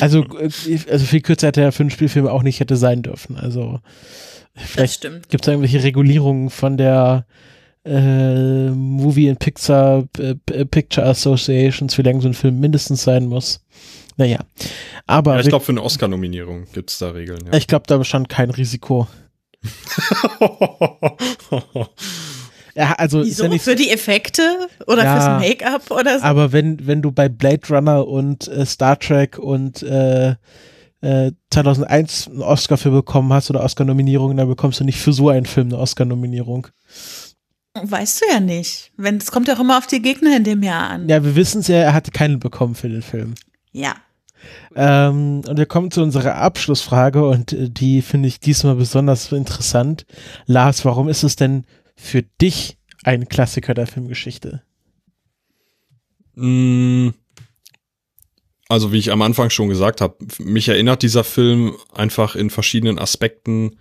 B: also, äh, also viel kürzer hätte er für einen Spielfilm auch nicht hätte sein dürfen. Also vielleicht gibt es irgendwelche Regulierungen von der äh, Movie and Pixar äh, Picture Associations, wie lange so ein Film mindestens sein muss. Naja. Aber
A: ja, ich glaube, für eine Oscar-Nominierung gibt es da Regeln.
B: Ja. Ich glaube, da bestand kein Risiko. ja, also
D: Wieso? Ja für die Effekte oder ja, fürs Make-up oder so?
B: Aber wenn, wenn du bei Blade Runner und äh, Star Trek und äh, äh, 2001 einen Oscar für bekommen hast oder Oscar-Nominierung, dann bekommst du nicht für so einen Film eine Oscar-Nominierung.
D: Weißt du ja nicht. Wenn, es kommt ja auch immer auf die Gegner in dem Jahr an.
B: Ja, wir wissen es ja, er hatte keinen bekommen für den Film.
D: Ja.
B: Ähm, und wir kommen zu unserer Abschlussfrage und äh, die finde ich diesmal besonders interessant. Lars, warum ist es denn für dich ein Klassiker der Filmgeschichte?
A: Mm. Also wie ich am Anfang schon gesagt habe, mich erinnert dieser Film einfach in verschiedenen Aspekten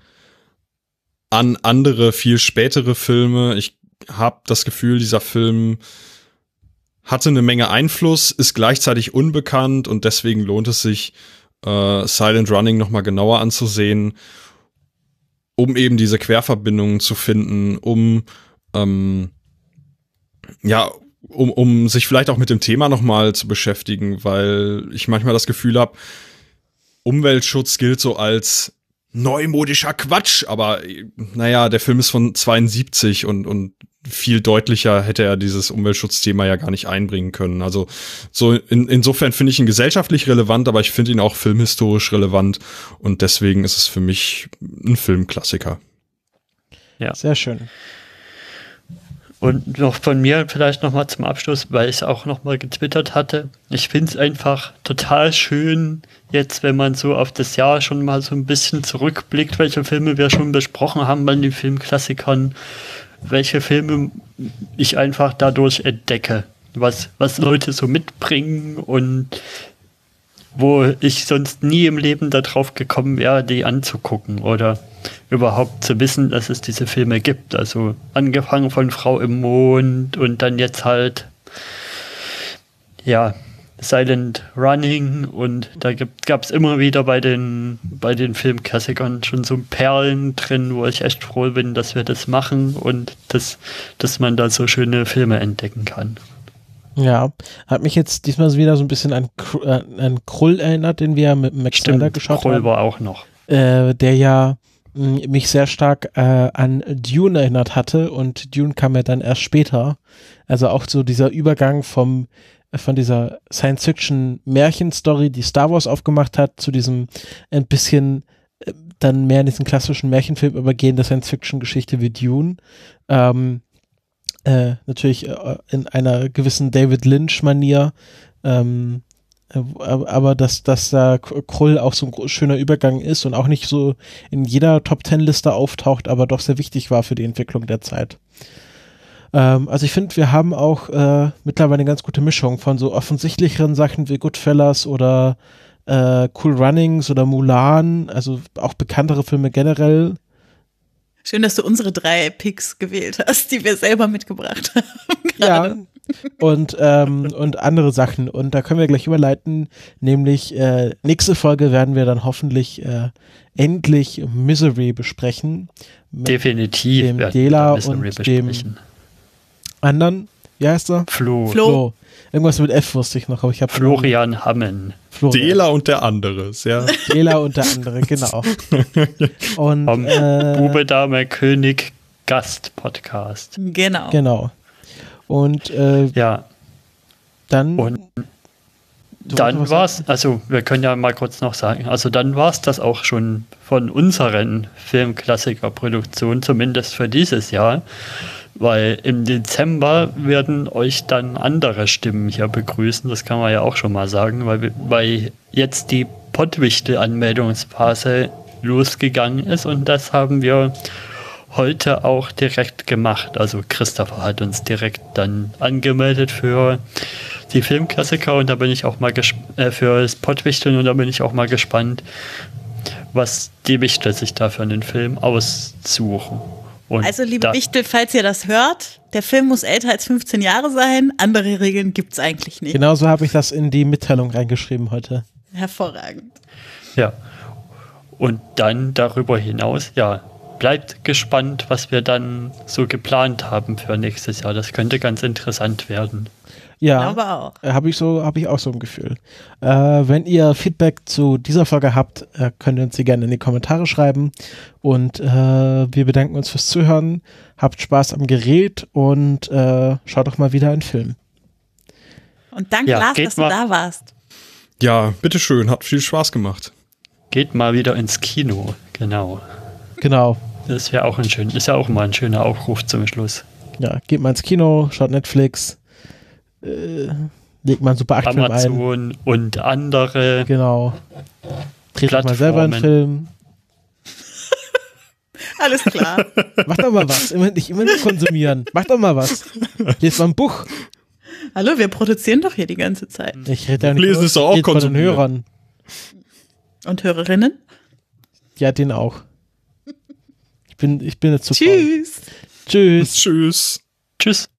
A: an andere, viel spätere Filme. Ich habe das Gefühl, dieser Film hatte eine Menge Einfluss, ist gleichzeitig unbekannt und deswegen lohnt es sich, äh, Silent Running nochmal genauer anzusehen, um eben diese Querverbindungen zu finden, um ähm, ja, um, um sich vielleicht auch mit dem Thema nochmal zu beschäftigen, weil ich manchmal das Gefühl habe, Umweltschutz gilt so als neumodischer Quatsch, aber naja, der Film ist von 72 und, und viel deutlicher hätte er dieses Umweltschutzthema ja gar nicht einbringen können. Also so in, insofern finde ich ihn gesellschaftlich relevant, aber ich finde ihn auch filmhistorisch relevant und deswegen ist es für mich ein Filmklassiker.
B: Ja. Sehr schön.
C: Und noch von mir vielleicht nochmal zum Abschluss, weil ich es auch nochmal getwittert hatte. Ich finde es einfach total schön, jetzt, wenn man so auf das Jahr schon mal so ein bisschen zurückblickt, welche Filme wir schon besprochen haben bei den Filmklassikern welche Filme ich einfach dadurch entdecke, was, was Leute so mitbringen und wo ich sonst nie im Leben darauf gekommen wäre, die anzugucken oder überhaupt zu wissen, dass es diese Filme gibt. Also angefangen von Frau im Mond und dann jetzt halt, ja, Silent Running und da gab es immer wieder bei den, bei den Filmklassikern schon so Perlen drin, wo ich echt froh bin, dass wir das machen und dass, dass man da so schöne Filme entdecken kann.
B: Ja, hat mich jetzt diesmal wieder so ein bisschen an, an Krull erinnert, den wir mit Max Snyder geschaut
C: Krull
B: haben.
C: Krull war auch noch.
B: Äh, der ja mh, mich sehr stark äh, an Dune erinnert hatte und Dune kam ja dann erst später. Also auch so dieser Übergang vom von dieser Science-Fiction-Märchen-Story, die Star Wars aufgemacht hat, zu diesem ein bisschen äh, dann mehr in diesen klassischen Märchenfilm übergehende Science-Fiction-Geschichte wie Dune. Ähm, äh, natürlich äh, in einer gewissen David Lynch-Manier. Ähm, äh, aber dass, dass da Krull auch so ein schöner Übergang ist und auch nicht so in jeder Top-Ten-Liste auftaucht, aber doch sehr wichtig war für die Entwicklung der Zeit. Ähm, also ich finde, wir haben auch äh, mittlerweile eine ganz gute Mischung von so offensichtlicheren Sachen wie Goodfellas oder äh, Cool Runnings oder Mulan, also auch bekanntere Filme generell.
D: Schön, dass du unsere drei Picks gewählt hast, die wir selber mitgebracht haben.
B: ja, und, ähm, und andere Sachen. Und da können wir gleich überleiten, nämlich äh, nächste Folge werden wir dann hoffentlich äh, endlich Misery besprechen.
C: Definitiv.
B: dem Dela und dem-
C: besprechen.
B: Anderen, wie heißt er?
C: Flo.
D: Flo.
B: Irgendwas mit F wusste ich noch, aber ich habe
C: Florian Hammen.
B: Florian.
A: Dela und der andere. Sehr
B: Dela und der andere, genau. Und
C: Vom
B: äh,
C: Bube, Dame, König, Gast-Podcast.
D: Genau.
B: genau. Und äh,
C: Ja,
B: dann
C: und dann
B: was
C: war's, also wir können ja mal kurz noch sagen, also dann war's das auch schon von unseren Filmklassiker-Produktionen, zumindest für dieses Jahr, weil im Dezember werden euch dann andere Stimmen hier begrüßen, das kann man ja auch schon mal sagen, weil, weil jetzt die Pottwichtel-Anmeldungsphase losgegangen ist und das haben wir heute auch direkt gemacht. Also Christopher hat uns direkt dann angemeldet für die Filmklassiker und da bin ich auch mal äh, für das Pottwichteln und da bin ich auch mal gespannt, was die Wichtel sich da für einen Film aussuchen. Und
D: Also, liebe Wichtel, falls ihr das hört, der Film muss älter als 15 Jahre sein. Andere Regeln gibt's eigentlich nicht.
B: genauso habe ich das in die Mitteilung reingeschrieben heute.
D: Hervorragend.
C: Ja. Und dann darüber hinaus, ja, bleibt gespannt, was wir dann so geplant haben für nächstes Jahr. Das könnte ganz interessant werden.
B: Ja.
D: Auch.
B: Äh, Habe ich so, habe ich auch so ein Gefühl. Äh, wenn ihr Feedback zu dieser Folge habt, äh, könnt ihr uns sie gerne in die Kommentare schreiben. Und äh, wir bedanken uns fürs Zuhören. Habt Spaß am Gerät und äh, schaut doch mal wieder einen Film.
D: Und danke,
C: Ja,
D: Lars, dass du
C: mal-
D: da warst.
A: Ja, bitteschön, hat viel Spaß gemacht.
C: Geht mal wieder ins Kino, genau.
B: Genau.
C: Das wäre auch ein schön, ist ja auch mal ein schöner Aufruf zum Schluss.
B: Ja, geht mal ins Kino, schaut Netflix, äh, legt mal einen Super 8 Film ein.
C: Amazon und andere.
B: Genau. Dreht euch mal selber einen. Film.
D: Alles klar.
B: Macht doch mal was. Immer, nicht immer nur konsumieren. Macht doch mal was. Lest mal ein Buch.
D: Hallo, wir produzieren doch hier die ganze Zeit.
B: Ich rede ja nicht
A: Lesen ist doch auch
B: von den. Hörern.
D: Und Hörerinnen?
B: Ja, den auch. Ich bin, ich bin jetzt zu.
D: Tschüss.
B: Tschüss.
A: Tschüss.
C: Tschüss.